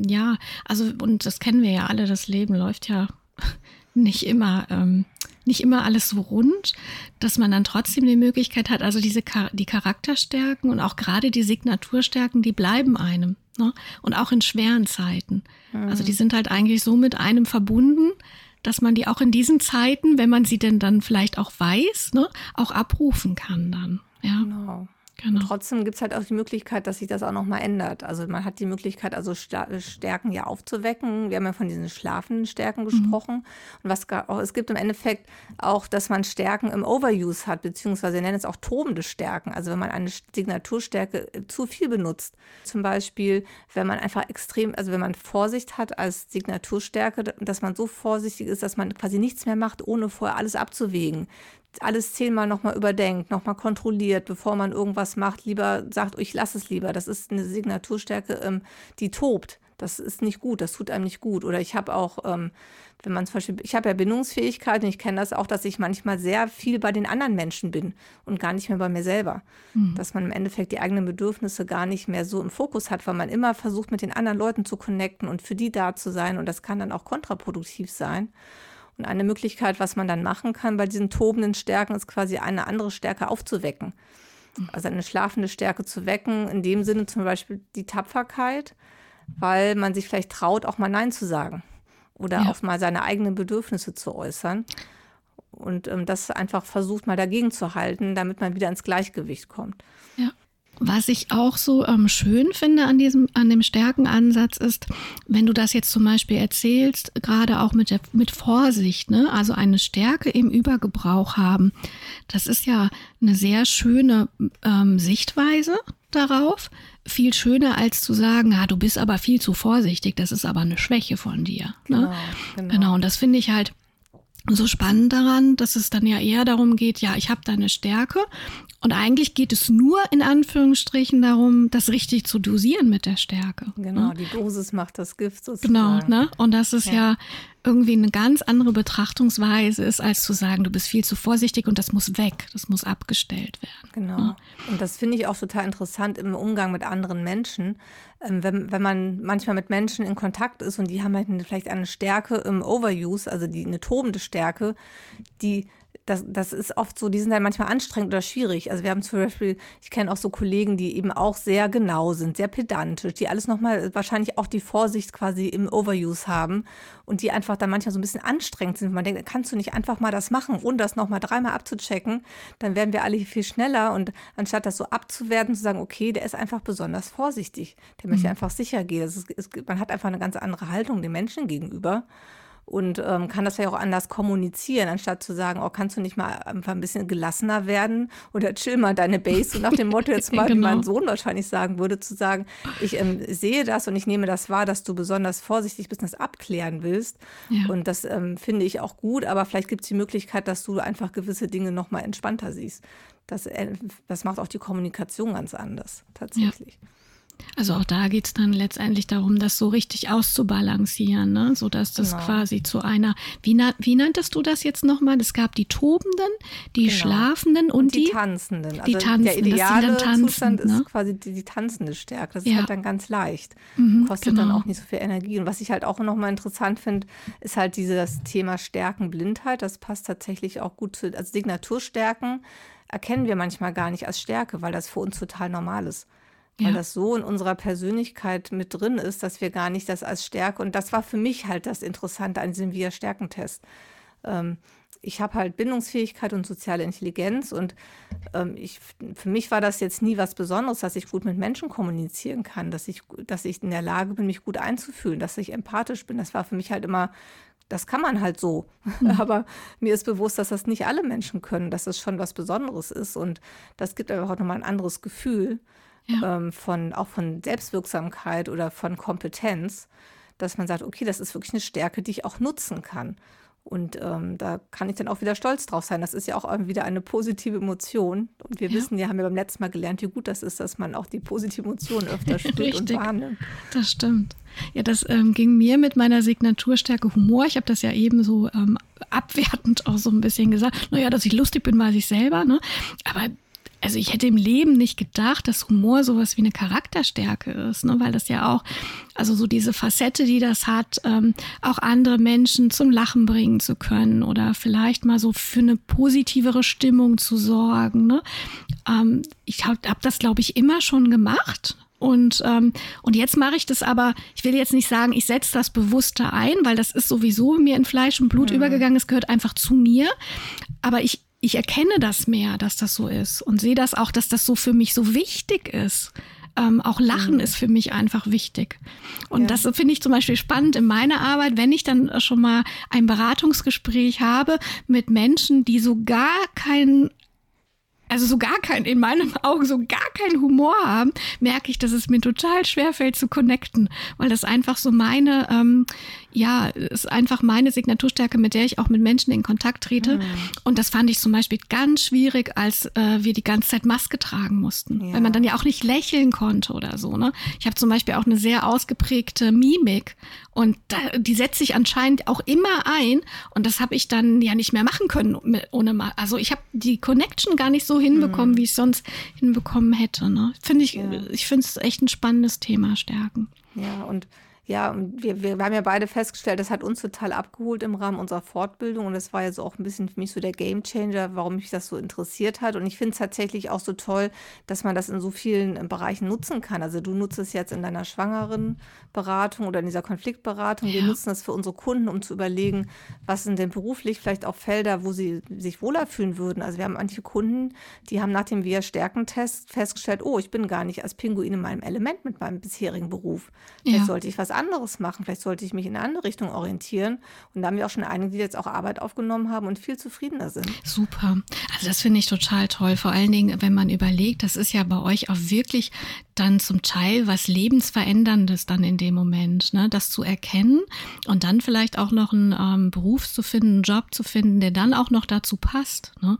ja, also und das kennen wir ja alle, das Leben läuft ja <laughs> nicht immer ähm, nicht immer alles so rund, dass man dann trotzdem die Möglichkeit hat, also diese die Charakterstärken und auch gerade die Signaturstärken, die bleiben einem. Ne? Und auch in schweren Zeiten. Mhm. Also die sind halt eigentlich so mit einem verbunden, dass man die auch in diesen Zeiten, wenn man sie denn dann vielleicht auch weiß, ne, auch abrufen kann dann. Ja. Genau. Genau. Und trotzdem gibt es halt auch die Möglichkeit, dass sich das auch nochmal ändert. Also man hat die Möglichkeit, also Stärken ja aufzuwecken. Wir haben ja von diesen schlafenden Stärken mhm. gesprochen. Mhm. Und was auch, es gibt im Endeffekt auch, dass man Stärken im Overuse hat, beziehungsweise wir nennen es auch tobende Stärken. Also wenn man eine Signaturstärke äh, zu viel benutzt. Zum Beispiel, wenn man einfach extrem, also wenn man Vorsicht hat als Signaturstärke, dass man so vorsichtig ist, dass man quasi nichts mehr macht, ohne vorher alles abzuwägen alles zehnmal nochmal überdenkt, nochmal kontrolliert, bevor man irgendwas macht, lieber sagt, ich lasse es lieber. Das ist eine Signaturstärke, ähm, die tobt. Das ist nicht gut, das tut einem nicht gut. Oder ich habe auch, ähm, wenn man zum Beispiel, ich habe ja Bindungsfähigkeit und ich kenne das auch, dass ich manchmal sehr viel bei den anderen Menschen bin und gar nicht mehr bei mir selber. Mhm. Dass man im Endeffekt die eigenen Bedürfnisse gar nicht mehr so im Fokus hat, weil man immer versucht, mit den anderen Leuten zu connecten und für die da zu sein. Und das kann dann auch kontraproduktiv sein. Und eine Möglichkeit, was man dann machen kann bei diesen tobenden Stärken, ist quasi eine andere Stärke aufzuwecken. Also eine schlafende Stärke zu wecken, in dem Sinne zum Beispiel die Tapferkeit, weil man sich vielleicht traut, auch mal Nein zu sagen. oder Ja. auch mal seine eigenen Bedürfnisse zu äußern. Und ähm, das einfach versucht mal dagegen zu halten, damit man wieder ins Gleichgewicht kommt. Ja. Was ich auch so ähm, schön finde an diesem, an dem Stärkenansatz ist, wenn du das jetzt zum Beispiel erzählst, gerade auch mit der, mit Vorsicht, ne? Also eine Stärke im Übergebrauch haben. Das ist ja eine sehr schöne ähm, Sichtweise darauf. Viel schöner als zu sagen, ah, du bist aber viel zu vorsichtig. Das ist aber eine Schwäche von dir. Ne? genau. Genau, und das finde ich halt so spannend daran, dass es dann ja eher darum geht, ja, ich habe da eine Stärke und eigentlich geht es nur in Anführungsstrichen darum, das richtig zu dosieren mit der Stärke. Genau, Ne? die Dosis macht das Gift sozusagen. Genau, ne? Und das ist ja. Ja. Irgendwie eine ganz andere Betrachtungsweise ist, als zu sagen, du bist viel zu vorsichtig und das muss weg, das muss abgestellt werden. Genau. Und das finde ich auch total interessant im Umgang mit anderen Menschen. Ähm, wenn, wenn man manchmal mit Menschen in Kontakt ist und die haben halt eine, vielleicht eine Stärke im Overuse, also die, eine tobende Stärke, die das, das ist oft so, die sind dann manchmal anstrengend oder schwierig. Also wir haben zum Beispiel, ich kenne auch so Kollegen, die eben auch sehr genau sind, sehr pedantisch, die alles nochmal wahrscheinlich auch die Vorsicht quasi im Overuse haben und die einfach dann manchmal so ein bisschen anstrengend sind. Man denkt, kannst du nicht einfach mal das machen, ohne das nochmal dreimal abzuchecken, dann werden wir alle viel schneller und anstatt das so abzuwerten, zu sagen, okay, der ist einfach besonders vorsichtig, der möchte einfach sicher gehen. Ist, ist, man hat einfach eine ganz andere Haltung den Menschen gegenüber und ähm, kann das ja auch anders kommunizieren, anstatt zu sagen, oh, kannst du nicht mal einfach ein bisschen gelassener werden oder chill mal deine Base und nach dem Motto jetzt <laughs> mal, wie Genau. mein Sohn wahrscheinlich sagen würde, zu sagen, ich ähm, sehe das und ich nehme das wahr, dass du besonders vorsichtig bist und das abklären willst. Ja. Und das ähm, finde ich auch gut, aber vielleicht gibt es die Möglichkeit, dass du einfach gewisse Dinge noch mal entspannter siehst. Das, äh, das macht auch die Kommunikation ganz anders, tatsächlich. Also auch da geht es dann letztendlich darum, das so richtig auszubalancieren, ne? sodass das Genau. quasi zu einer, wie, na, wie nanntest du das jetzt nochmal? Es gab die Tobenden, die Genau. Schlafenden und, die, die, Tanzenden. die Also Tanzenden, der ideale dann tanzen, Zustand ne? ist quasi die, die tanzende Stärke. Das ist Ja. halt dann ganz leicht. Mhm, Kostet dann genau. auch nicht so viel Energie. Und was ich halt auch nochmal interessant finde, ist halt dieses Thema Stärkenblindheit. Das passt tatsächlich auch gut zu, also Signaturstärken erkennen wir manchmal gar nicht als Stärke, weil das für uns total normal ist. Weil Ja. das so in unserer Persönlichkeit mit drin ist, dass wir gar nicht das als Stärke, und das war für mich halt das Interessante an diesem Wir-Stärkentest. Ähm, ich habe halt Bindungsfähigkeit und soziale Intelligenz und ähm, ich, für mich war das jetzt nie was Besonderes, dass ich gut mit Menschen kommunizieren kann, dass ich, dass ich in der Lage bin, mich gut einzufühlen, dass ich empathisch bin. Das war für mich halt immer, das kann man halt so. <laughs> Aber mir ist bewusst, dass das nicht alle Menschen können, dass das schon was Besonderes ist und das gibt einfach auch nochmal ein anderes Gefühl Ja. ähm, von, auch von Selbstwirksamkeit oder von Kompetenz, dass man sagt, okay, das ist wirklich eine Stärke, die ich auch nutzen kann. Und ähm, da kann ich dann auch wieder stolz drauf sein. Das ist ja auch wieder eine positive Emotion. Und wir Ja. wissen ja, haben wir beim letzten Mal gelernt, wie gut das ist, dass man auch die positive Emotion öfter <laughs> spürt und wahrnimmt. Das stimmt. Ja, das ähm, ging mir mit meiner Signaturstärke Humor. Ich habe das ja eben so ähm, abwertend auch so ein bisschen gesagt. Naja, dass ich lustig bin, weiß ich selber. Ne? Aber also ich hätte im Leben nicht gedacht, dass Humor sowas wie eine Charakterstärke ist, ne? weil das ja auch, also so diese Facette, die das hat, ähm, auch andere Menschen zum Lachen bringen zu können oder vielleicht mal so für eine positivere Stimmung zu sorgen. Ne? Ähm, ich habe hab das, glaube ich, immer schon gemacht. Und, ähm, und jetzt mache ich das aber, ich will jetzt nicht sagen, ich setze das bewusster ein, weil das ist sowieso mir in Fleisch und Blut übergegangen, es gehört einfach zu mir. Aber ich, ich erkenne das mehr, dass das so ist und sehe das auch, dass das so für mich so wichtig ist. Ähm, auch Lachen ist für mich einfach wichtig. Und Ja. das finde ich zum Beispiel spannend in meiner Arbeit, wenn ich dann schon mal ein Beratungsgespräch habe mit Menschen, die so gar keinen also so gar kein, in meinen <laughs> Augen so gar keinen Humor haben, merke ich, dass es mir total schwerfällt zu connecten, weil das einfach so meine, ähm, ja, ist einfach meine Signaturstärke, mit der ich auch mit Menschen in Kontakt trete. Mhm. Und das fand ich zum Beispiel ganz schwierig, als äh, wir die ganze Zeit Maske tragen mussten, Ja. weil man dann ja auch nicht lächeln konnte oder so. Ne? Ich habe zum Beispiel auch eine sehr ausgeprägte Mimik und da, die setze ich anscheinend auch immer ein und das habe ich dann ja nicht mehr machen können mit, ohne mal. Also ich habe die Connection gar nicht so hinbekommen, wie ich sonst hinbekommen hätte. Ne? Finde ich, Ja. ich finde es echt ein spannendes Thema, Stärken. Ja, und ja, wir, wir haben ja beide festgestellt, das hat uns total abgeholt im Rahmen unserer Fortbildung und das war ja so auch ein bisschen für mich so der Gamechanger, warum mich das so interessiert hat. Und ich finde es tatsächlich auch so toll, dass man das in so vielen äh, Bereichen nutzen kann. Also du nutzt es jetzt in deiner schwangeren Beratung oder in dieser Konfliktberatung. Wir nutzen das für unsere Kunden, um zu überlegen, was sind denn beruflich vielleicht auch Felder, wo sie sich wohler fühlen würden. Also wir haben manche Kunden, die haben nach dem Wir-Stärkentest festgestellt, oh, ich bin gar nicht als Pinguin in meinem Element mit meinem bisherigen Beruf. Vielleicht ja. sollte ich was anderes machen. Vielleicht sollte ich mich in eine andere Richtung orientieren. Und da haben wir auch schon einige, die jetzt auch Arbeit aufgenommen haben und viel zufriedener sind. Super. Also das finde ich total toll. Vor allen Dingen, wenn man überlegt, das ist ja bei euch auch wirklich dann zum Teil was lebensveränderndes dann in dem Moment, ne? das zu erkennen und dann vielleicht auch noch einen ähm, Beruf zu finden, einen Job zu finden, der dann auch noch dazu passt. Ne?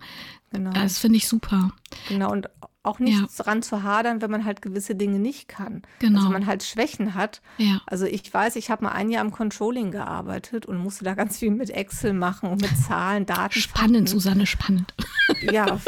Genau. Das finde ich super. Genau, und auch nicht ja. dran zu hadern, wenn man halt gewisse Dinge nicht kann. Genau. Also man halt Schwächen hat. Ja. Also ich weiß, ich habe mal ein Jahr im Controlling gearbeitet und musste da ganz viel mit Excel machen und mit Zahlen, Daten. Spannend, Susanne, spannend. Ja,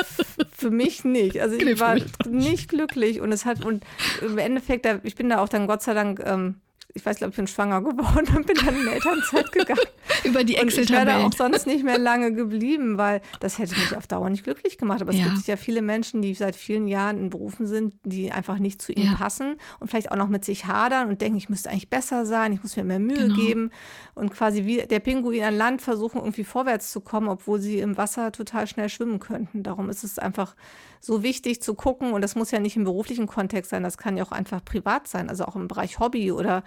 für mich nicht. Also ich war nicht glücklich und es hat und im Endeffekt, ich bin da auch dann Gott sei Dank ähm, ich weiß, glaube ich bin schwanger geworden und bin dann in Elternzeit <laughs> gegangen. Über die excel Und ich wäre auch sonst nicht mehr lange geblieben, weil das hätte mich auf Dauer nicht glücklich gemacht. Aber es ja. gibt ja viele Menschen, die seit vielen Jahren in Berufen sind, die einfach nicht zu ihnen ja. passen und vielleicht auch noch mit sich hadern und denken, ich müsste eigentlich besser sein, ich muss mir mehr Mühe genau. geben und quasi wie der Pinguin an Land versuchen, irgendwie vorwärts zu kommen, obwohl sie im Wasser total schnell schwimmen könnten. Darum ist es einfach so wichtig zu gucken, und das muss ja nicht im beruflichen Kontext sein, das kann ja auch einfach privat sein, also auch im Bereich Hobby oder.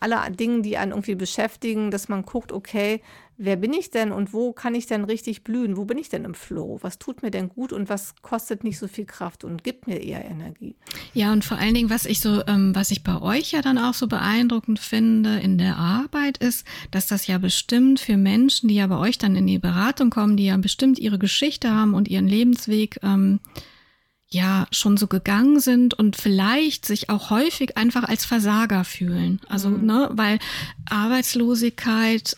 Alle Dinge, die einen irgendwie beschäftigen, dass man guckt, okay, wer bin ich denn und wo kann ich denn richtig blühen? Wo bin ich denn im Flow? Was tut mir denn gut und was kostet nicht so viel Kraft und gibt mir eher Energie? Ja, und vor allen Dingen, was ich so, ähm, was ich bei euch ja dann auch so beeindruckend finde in der Arbeit ist, dass das ja bestimmt für Menschen, die ja bei euch dann in die Beratung kommen, die ja bestimmt ihre Geschichte haben und ihren Lebensweg ähm, ja schon so gegangen sind und vielleicht sich auch häufig einfach als Versager fühlen. Also, mhm. ne, weil Arbeitslosigkeit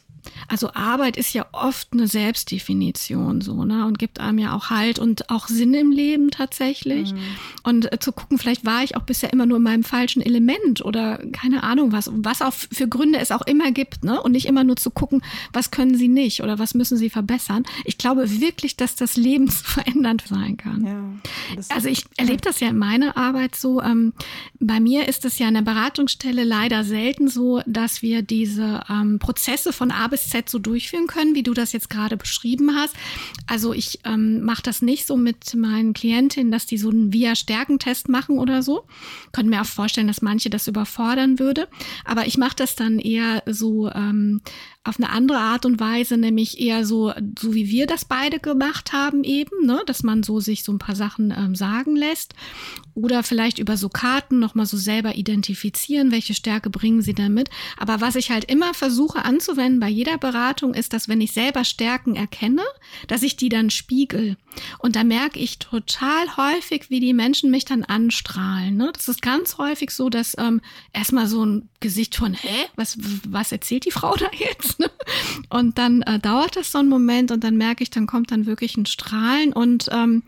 also Arbeit ist ja oft eine Selbstdefinition so, ne? Und gibt einem ja auch Halt und auch Sinn im Leben tatsächlich. Mhm. Und äh, zu gucken, vielleicht war ich auch bisher immer nur in meinem falschen Element oder keine Ahnung was, was auch für Gründe es auch immer gibt, ne? Und nicht immer nur zu gucken, was können sie nicht oder was müssen sie verbessern. Ich glaube wirklich, dass das lebensverändernd <laughs> sein kann. Ja, also ich erlebe das ja in meiner Arbeit so. Ähm, bei mir ist es ja in der Beratungsstelle leider selten so, dass wir diese ähm, Prozesse von A bis Z so durchführen können, wie du das jetzt gerade beschrieben hast. Also ich ähm, mache das nicht so mit meinen Klientinnen, dass die so einen Via-Stärkentest machen oder so. Können mir auch vorstellen, dass manche das überfordern würde. Aber ich mache das dann eher so ähm, auf eine andere Art und Weise, nämlich eher so, so wie wir das beide gemacht haben eben, ne? dass man so sich so ein paar Sachen ähm, sagen lässt oder vielleicht über so Karten nochmal so selber identifizieren, welche Stärke bringen sie damit. Aber was ich halt immer versuche anzuwenden bei jeder Beratung ist, dass wenn ich selber Stärken erkenne, dass ich die dann spiegel. Und da merke ich total häufig, wie die Menschen mich dann anstrahlen. Ne? Das ist ganz häufig so, dass ähm, erstmal so ein Gesicht von, hä, was, was erzählt die Frau da jetzt? <laughs> Ne? Und dann äh, dauert das so einen Moment und dann merke ich, dann kommt dann wirklich ein Strahlen. Und ähm,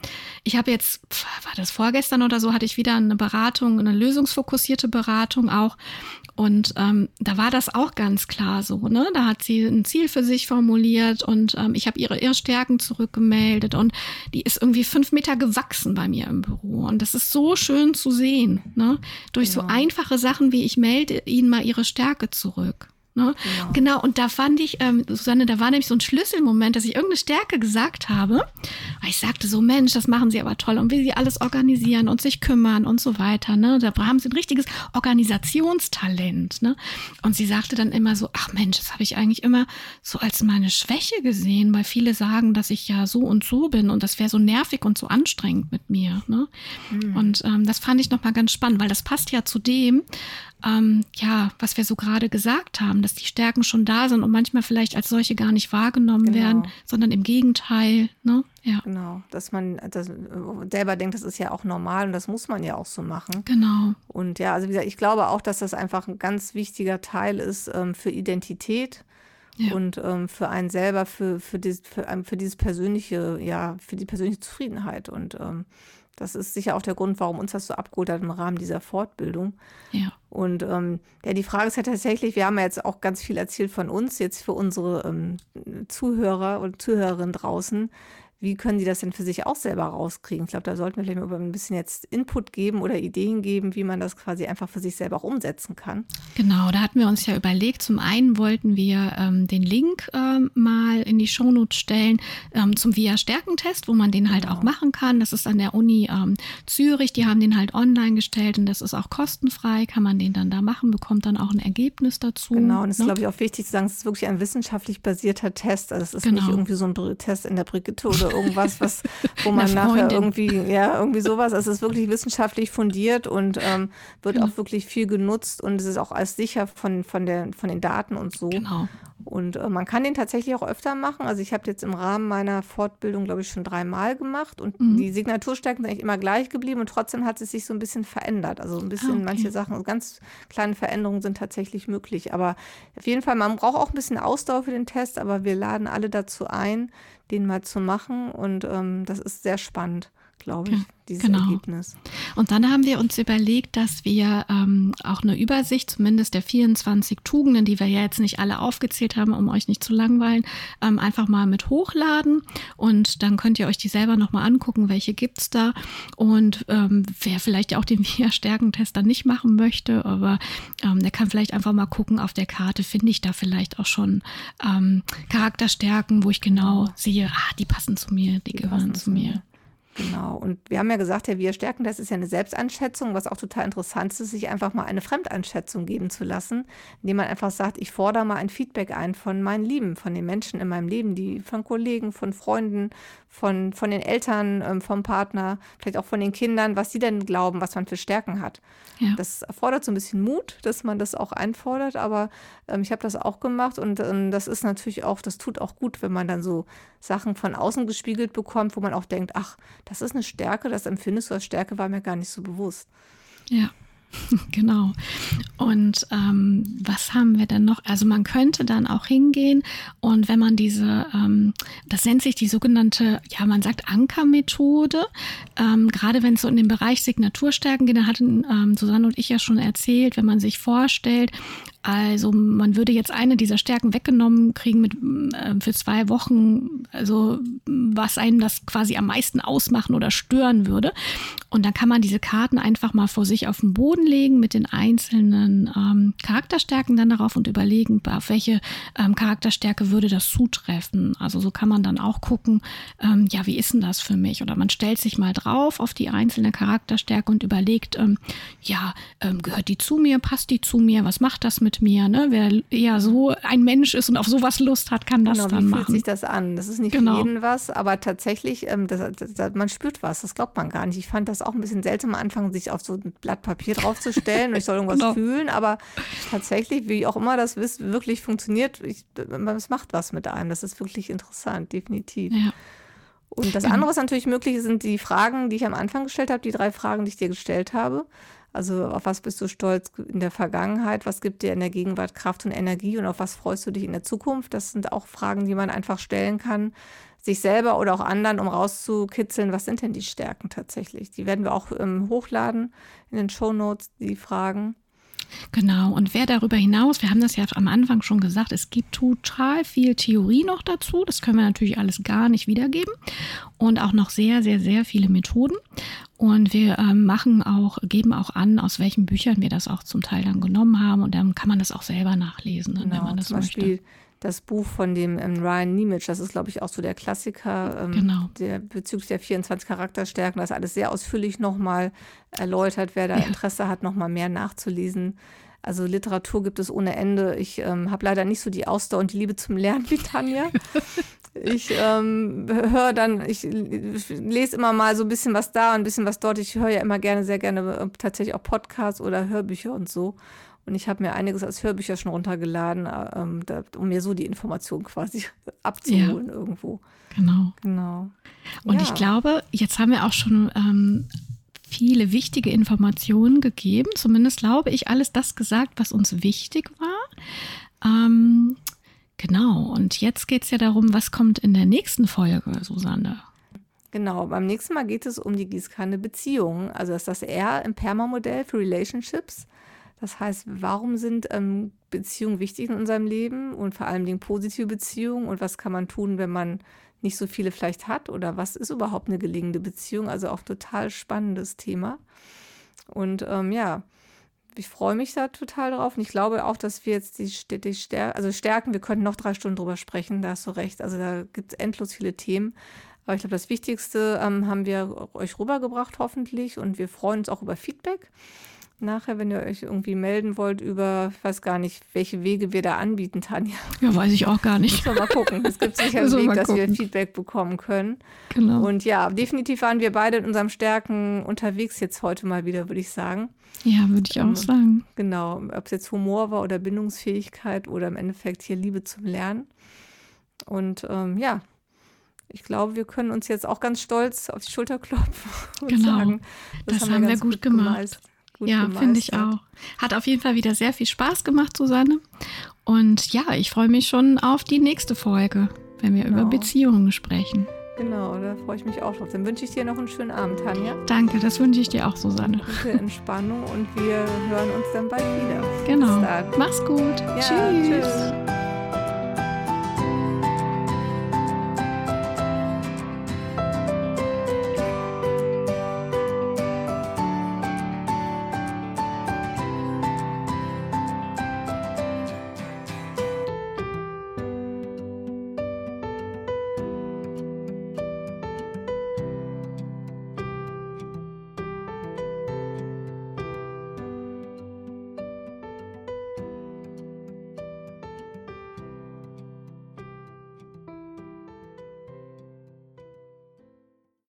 ich habe jetzt, war das vorgestern oder so, hatte ich wieder eine Beratung, eine lösungsfokussierte Beratung auch. Und ähm, da war das auch ganz klar so. Ne? Da hat sie ein Ziel für sich formuliert und ähm, ich habe ihre Irrstärken zurückgemeldet und die ist irgendwie fünf Meter gewachsen bei mir im Büro. Und das ist so schön zu sehen. Ne? Durch ja. so einfache Sachen wie ich melde ihnen mal ihre Stärke zurück. Ne? Genau. genau, und da fand ich, ähm, Susanne, da war nämlich so ein Schlüsselmoment, dass ich irgendeine Stärke gesagt habe. Ich sagte so, Mensch, das machen sie aber toll und wie sie alles organisieren und sich kümmern und so weiter. Ne? Da haben sie ein richtiges Organisationstalent. Ne? Und sie sagte dann immer so, ach Mensch, das habe ich eigentlich immer so als meine Schwäche gesehen, weil viele sagen, dass ich ja so und so bin und das wäre so nervig und so anstrengend mit mir. Ne? Mhm. Und ähm, das fand ich nochmal ganz spannend, weil das passt ja zu dem, ähm, ja, was wir so gerade gesagt haben, dass die Stärken schon da sind und manchmal vielleicht als solche gar nicht wahrgenommen genau. werden, sondern im Gegenteil. Ne? Ja. Genau, dass man das selber denkt, das ist ja auch normal und das muss man ja auch so machen. Genau. Und ja, also wie gesagt, ich glaube auch, dass das einfach ein ganz wichtiger Teil ist ähm, für Identität. Ja. Und ähm, für einen selber, für, für, dies, für, für, dieses persönliche, ja, für die persönliche Zufriedenheit. Und ähm, Das ist sicher auch der Grund, warum uns das so abgeholt hat im Rahmen dieser Fortbildung. Ja. Und ähm, ja, die Frage ist ja tatsächlich, wir haben ja jetzt auch ganz viel erzählt von uns, jetzt für unsere ähm, Zuhörer und Zuhörerinnen draußen wie können die das denn für sich auch selber rauskriegen? Ich glaube, da sollten wir vielleicht mal ein bisschen jetzt Input geben oder Ideen geben, wie man das quasi einfach für sich selber auch umsetzen kann. Genau, da hatten wir uns ja überlegt. Zum einen wollten wir ähm, den Link ähm, mal in die Shownotes stellen ähm, zum VIA-Stärkentest, wo man den halt genau. auch machen kann. Das ist an der Uni ähm, Zürich. Die haben den halt online gestellt und das ist auch kostenfrei. Kann man den dann da machen, bekommt dann auch ein Ergebnis dazu. Genau, und es ist, ne? glaube ich, auch wichtig zu sagen, es ist wirklich ein wissenschaftlich basierter Test. Also es ist genau. nicht irgendwie so ein Test in der Brigitte oder irgendwas, was, wo man nachher irgendwie, ja, irgendwie sowas. Also es ist wirklich wissenschaftlich fundiert und ähm, wird genau. auch wirklich viel genutzt und es ist auch als sicher von, von, der, von den Daten und so. Genau. Und äh, man kann den tatsächlich auch öfter machen. Also ich habe jetzt im Rahmen meiner Fortbildung, glaube ich, schon dreimal gemacht und mhm. die Signaturstärken sind eigentlich immer gleich geblieben und trotzdem hat es sich so ein bisschen verändert. Also ein bisschen, ah, okay. manche Sachen, also ganz kleine Veränderungen sind tatsächlich möglich. Aber auf jeden Fall, man braucht auch ein bisschen Ausdauer für den Test, aber wir laden alle dazu ein, den mal zu machen und ähm, das ist sehr spannend glaube ich, dieses genau. Ergebnis. Und dann haben wir uns überlegt, dass wir ähm, auch eine Übersicht, zumindest der 24 Tugenden, die wir ja jetzt nicht alle aufgezählt haben, um euch nicht zu langweilen, ähm, einfach mal mit hochladen. Und dann könnt ihr euch die selber nochmal angucken, welche gibt es da. Und ähm, wer vielleicht auch den <laughs> VIA-Stärkentest dann nicht machen möchte, aber ähm, der kann vielleicht einfach mal gucken, auf der Karte finde ich da vielleicht auch schon ähm, Charakterstärken, wo ich genau sehe, ah, die passen zu mir, die, die gehören zu mir. Genau. Und wir haben ja gesagt, ja, wir stärken, das ist ja eine Selbstanschätzung, was auch total interessant ist, sich einfach mal eine Fremdanschätzung geben zu lassen, indem man einfach sagt, ich fordere mal ein Feedback ein von meinen Lieben, von den Menschen in meinem Leben, die von Kollegen, von Freunden, von, von den Eltern, ähm, vom Partner, vielleicht auch von den Kindern, was sie denn glauben, was man für Stärken hat. Ja. Das erfordert so ein bisschen Mut, dass man das auch einfordert, aber ähm, ich habe das auch gemacht und ähm, das ist natürlich auch, das tut auch gut, wenn man dann so Sachen von außen gespiegelt bekommt, wo man auch denkt, ach, das ist eine Stärke, das empfindest du als Stärke, war mir gar nicht so bewusst. Ja. <laughs> Genau. Und ähm, was haben wir denn noch? Also man könnte dann auch hingehen und wenn man diese, ähm, das nennt sich die sogenannte, ja man sagt Ankermethode, ähm, gerade wenn es so in den Bereich Signaturstärken geht, da hatten ähm, Susanne und ich ja schon erzählt, wenn man sich vorstellt, also man würde jetzt eine dieser Stärken weggenommen kriegen mit, äh, für zwei Wochen, also was einem das quasi am meisten ausmachen oder stören würde. Und dann kann man diese Karten einfach mal vor sich auf den Boden legen mit den einzelnen ähm, Charakterstärken dann darauf und überlegen, auf welche ähm, Charakterstärke würde das zutreffen. Also so kann man dann auch gucken, ähm, ja, wie ist denn das für mich? Oder man stellt sich mal drauf auf die einzelne Charakterstärke und überlegt, ähm, ja, ähm, gehört die zu mir, passt die zu mir, was macht das mit mit mir. Ne? Wer eher so ein Mensch ist und auf sowas Lust hat, kann das genau, dann wie machen. fühlt sich das an? Das ist nicht genau. für jeden was, aber tatsächlich, ähm, das, das, man spürt was. Das glaubt man gar nicht. Ich fand das auch ein bisschen seltsam am Anfang, sich auf so ein Blatt Papier draufzustellen und ich soll irgendwas genau. fühlen, aber tatsächlich, wie auch immer das wirklich funktioniert, es macht was mit einem. Das ist wirklich interessant, definitiv. Ja. Und das andere, was natürlich möglich ist, sind die Fragen, die ich am Anfang gestellt habe, die drei Fragen, die ich dir gestellt habe. Also auf was bist du stolz in der Vergangenheit? Was gibt dir in der Gegenwart Kraft und Energie? Und auf was freust du dich in der Zukunft? Das sind auch Fragen, die man einfach stellen kann, sich selber oder auch anderen, um rauszukitzeln, was sind denn die Stärken tatsächlich? Die werden wir auch ähm, hochladen in den Show Notes, die Fragen. Genau, und wer darüber hinaus, wir haben das ja am Anfang schon gesagt, es gibt total viel Theorie noch dazu. Das können wir natürlich alles gar nicht wiedergeben. Und auch noch sehr, sehr, sehr viele Methoden. Und wir ähm, machen auch, geben auch an, aus welchen Büchern wir das auch zum Teil dann genommen haben. Und dann kann man das auch selber nachlesen, genau, wenn man das zum möchte. Beispiel das Buch von dem ähm, Ryan Niemitsch, das ist, glaube ich, auch so der Klassiker ähm, genau. der, bezüglich der 24 Charakterstärken. Das ist alles sehr ausführlich nochmal erläutert. Wer da ja. Interesse hat, nochmal mehr nachzulesen. Also Literatur gibt es ohne Ende. Ich ähm, habe leider nicht so die Ausdauer und die Liebe zum Lernen wie Tanja. <laughs> Ich ähm, höre dann, ich, lese immer mal so ein bisschen was da und ein bisschen was dort. Ich höre ja immer gerne, sehr gerne äh, tatsächlich auch Podcasts oder Hörbücher und so. Und ich habe mir einiges als Hörbücher schon runtergeladen, äh, ähm, da, um mir so die Informationen quasi <laughs> abzuholen ja. irgendwo. Genau. Genau. Und ja. ich glaube, jetzt haben wir auch schon ähm, viele wichtige Informationen gegeben. Zumindest glaube ich, alles das gesagt, was uns wichtig war. Ähm, genau. Und jetzt geht es ja darum, was kommt in der nächsten Folge, Susanne. Genau, beim nächsten Mal geht es um die Gießkanne Beziehungen. Also das ist das R im Perma-Modell für Relationships. Das heißt, warum sind ähm, Beziehungen wichtig in unserem Leben und vor allem Dingen positive Beziehungen und was kann man tun, wenn man nicht so viele vielleicht hat oder was ist überhaupt eine gelingende Beziehung? Also auch total spannendes Thema. Und ähm, ja, ich freue mich da total drauf. Und ich glaube auch, dass wir jetzt die, die Stärken, also Stärken, wir könnten noch drei Stunden drüber sprechen, da hast du recht. Also da gibt es endlos viele Themen. Aber ich glaube, das Wichtigste ähm, haben wir euch rübergebracht, hoffentlich. Und wir freuen uns auch über Feedback. Nachher, wenn ihr euch irgendwie melden wollt über, ich weiß gar nicht, welche Wege wir da anbieten, Tanja. Ja, weiß ich auch gar nicht. Müssen wir mal gucken. Es gibt <laughs> sicher einen Weg, dass wir Feedback bekommen können. Genau. Und ja, definitiv waren wir beide in unserem Stärken unterwegs jetzt heute mal wieder, würde ich sagen. Ja, würde ich auch ähm, sagen. Genau, ob es jetzt Humor war oder Bindungsfähigkeit oder im Endeffekt hier Liebe zum Lernen. Und ähm, ja, ich glaube, wir können uns jetzt auch ganz stolz auf die Schulter klopfen <laughs> und genau. sagen, das, das haben, wir, haben wir gut, gut gemacht. Gut ja, finde ich auch. Hat auf jeden Fall wieder sehr viel Spaß gemacht, Susanne. Und ja, ich freue mich schon auf die nächste Folge, wenn wir genau. über Beziehungen sprechen. Genau, da freue ich mich auch drauf. Dann wünsche ich dir noch einen schönen Abend, Tanja. Danke, das wünsche ich dir auch, Susanne. Gute Entspannung und wir hören uns dann bald wieder. Genau. Mach's gut. Ja, tschüss. tschüss.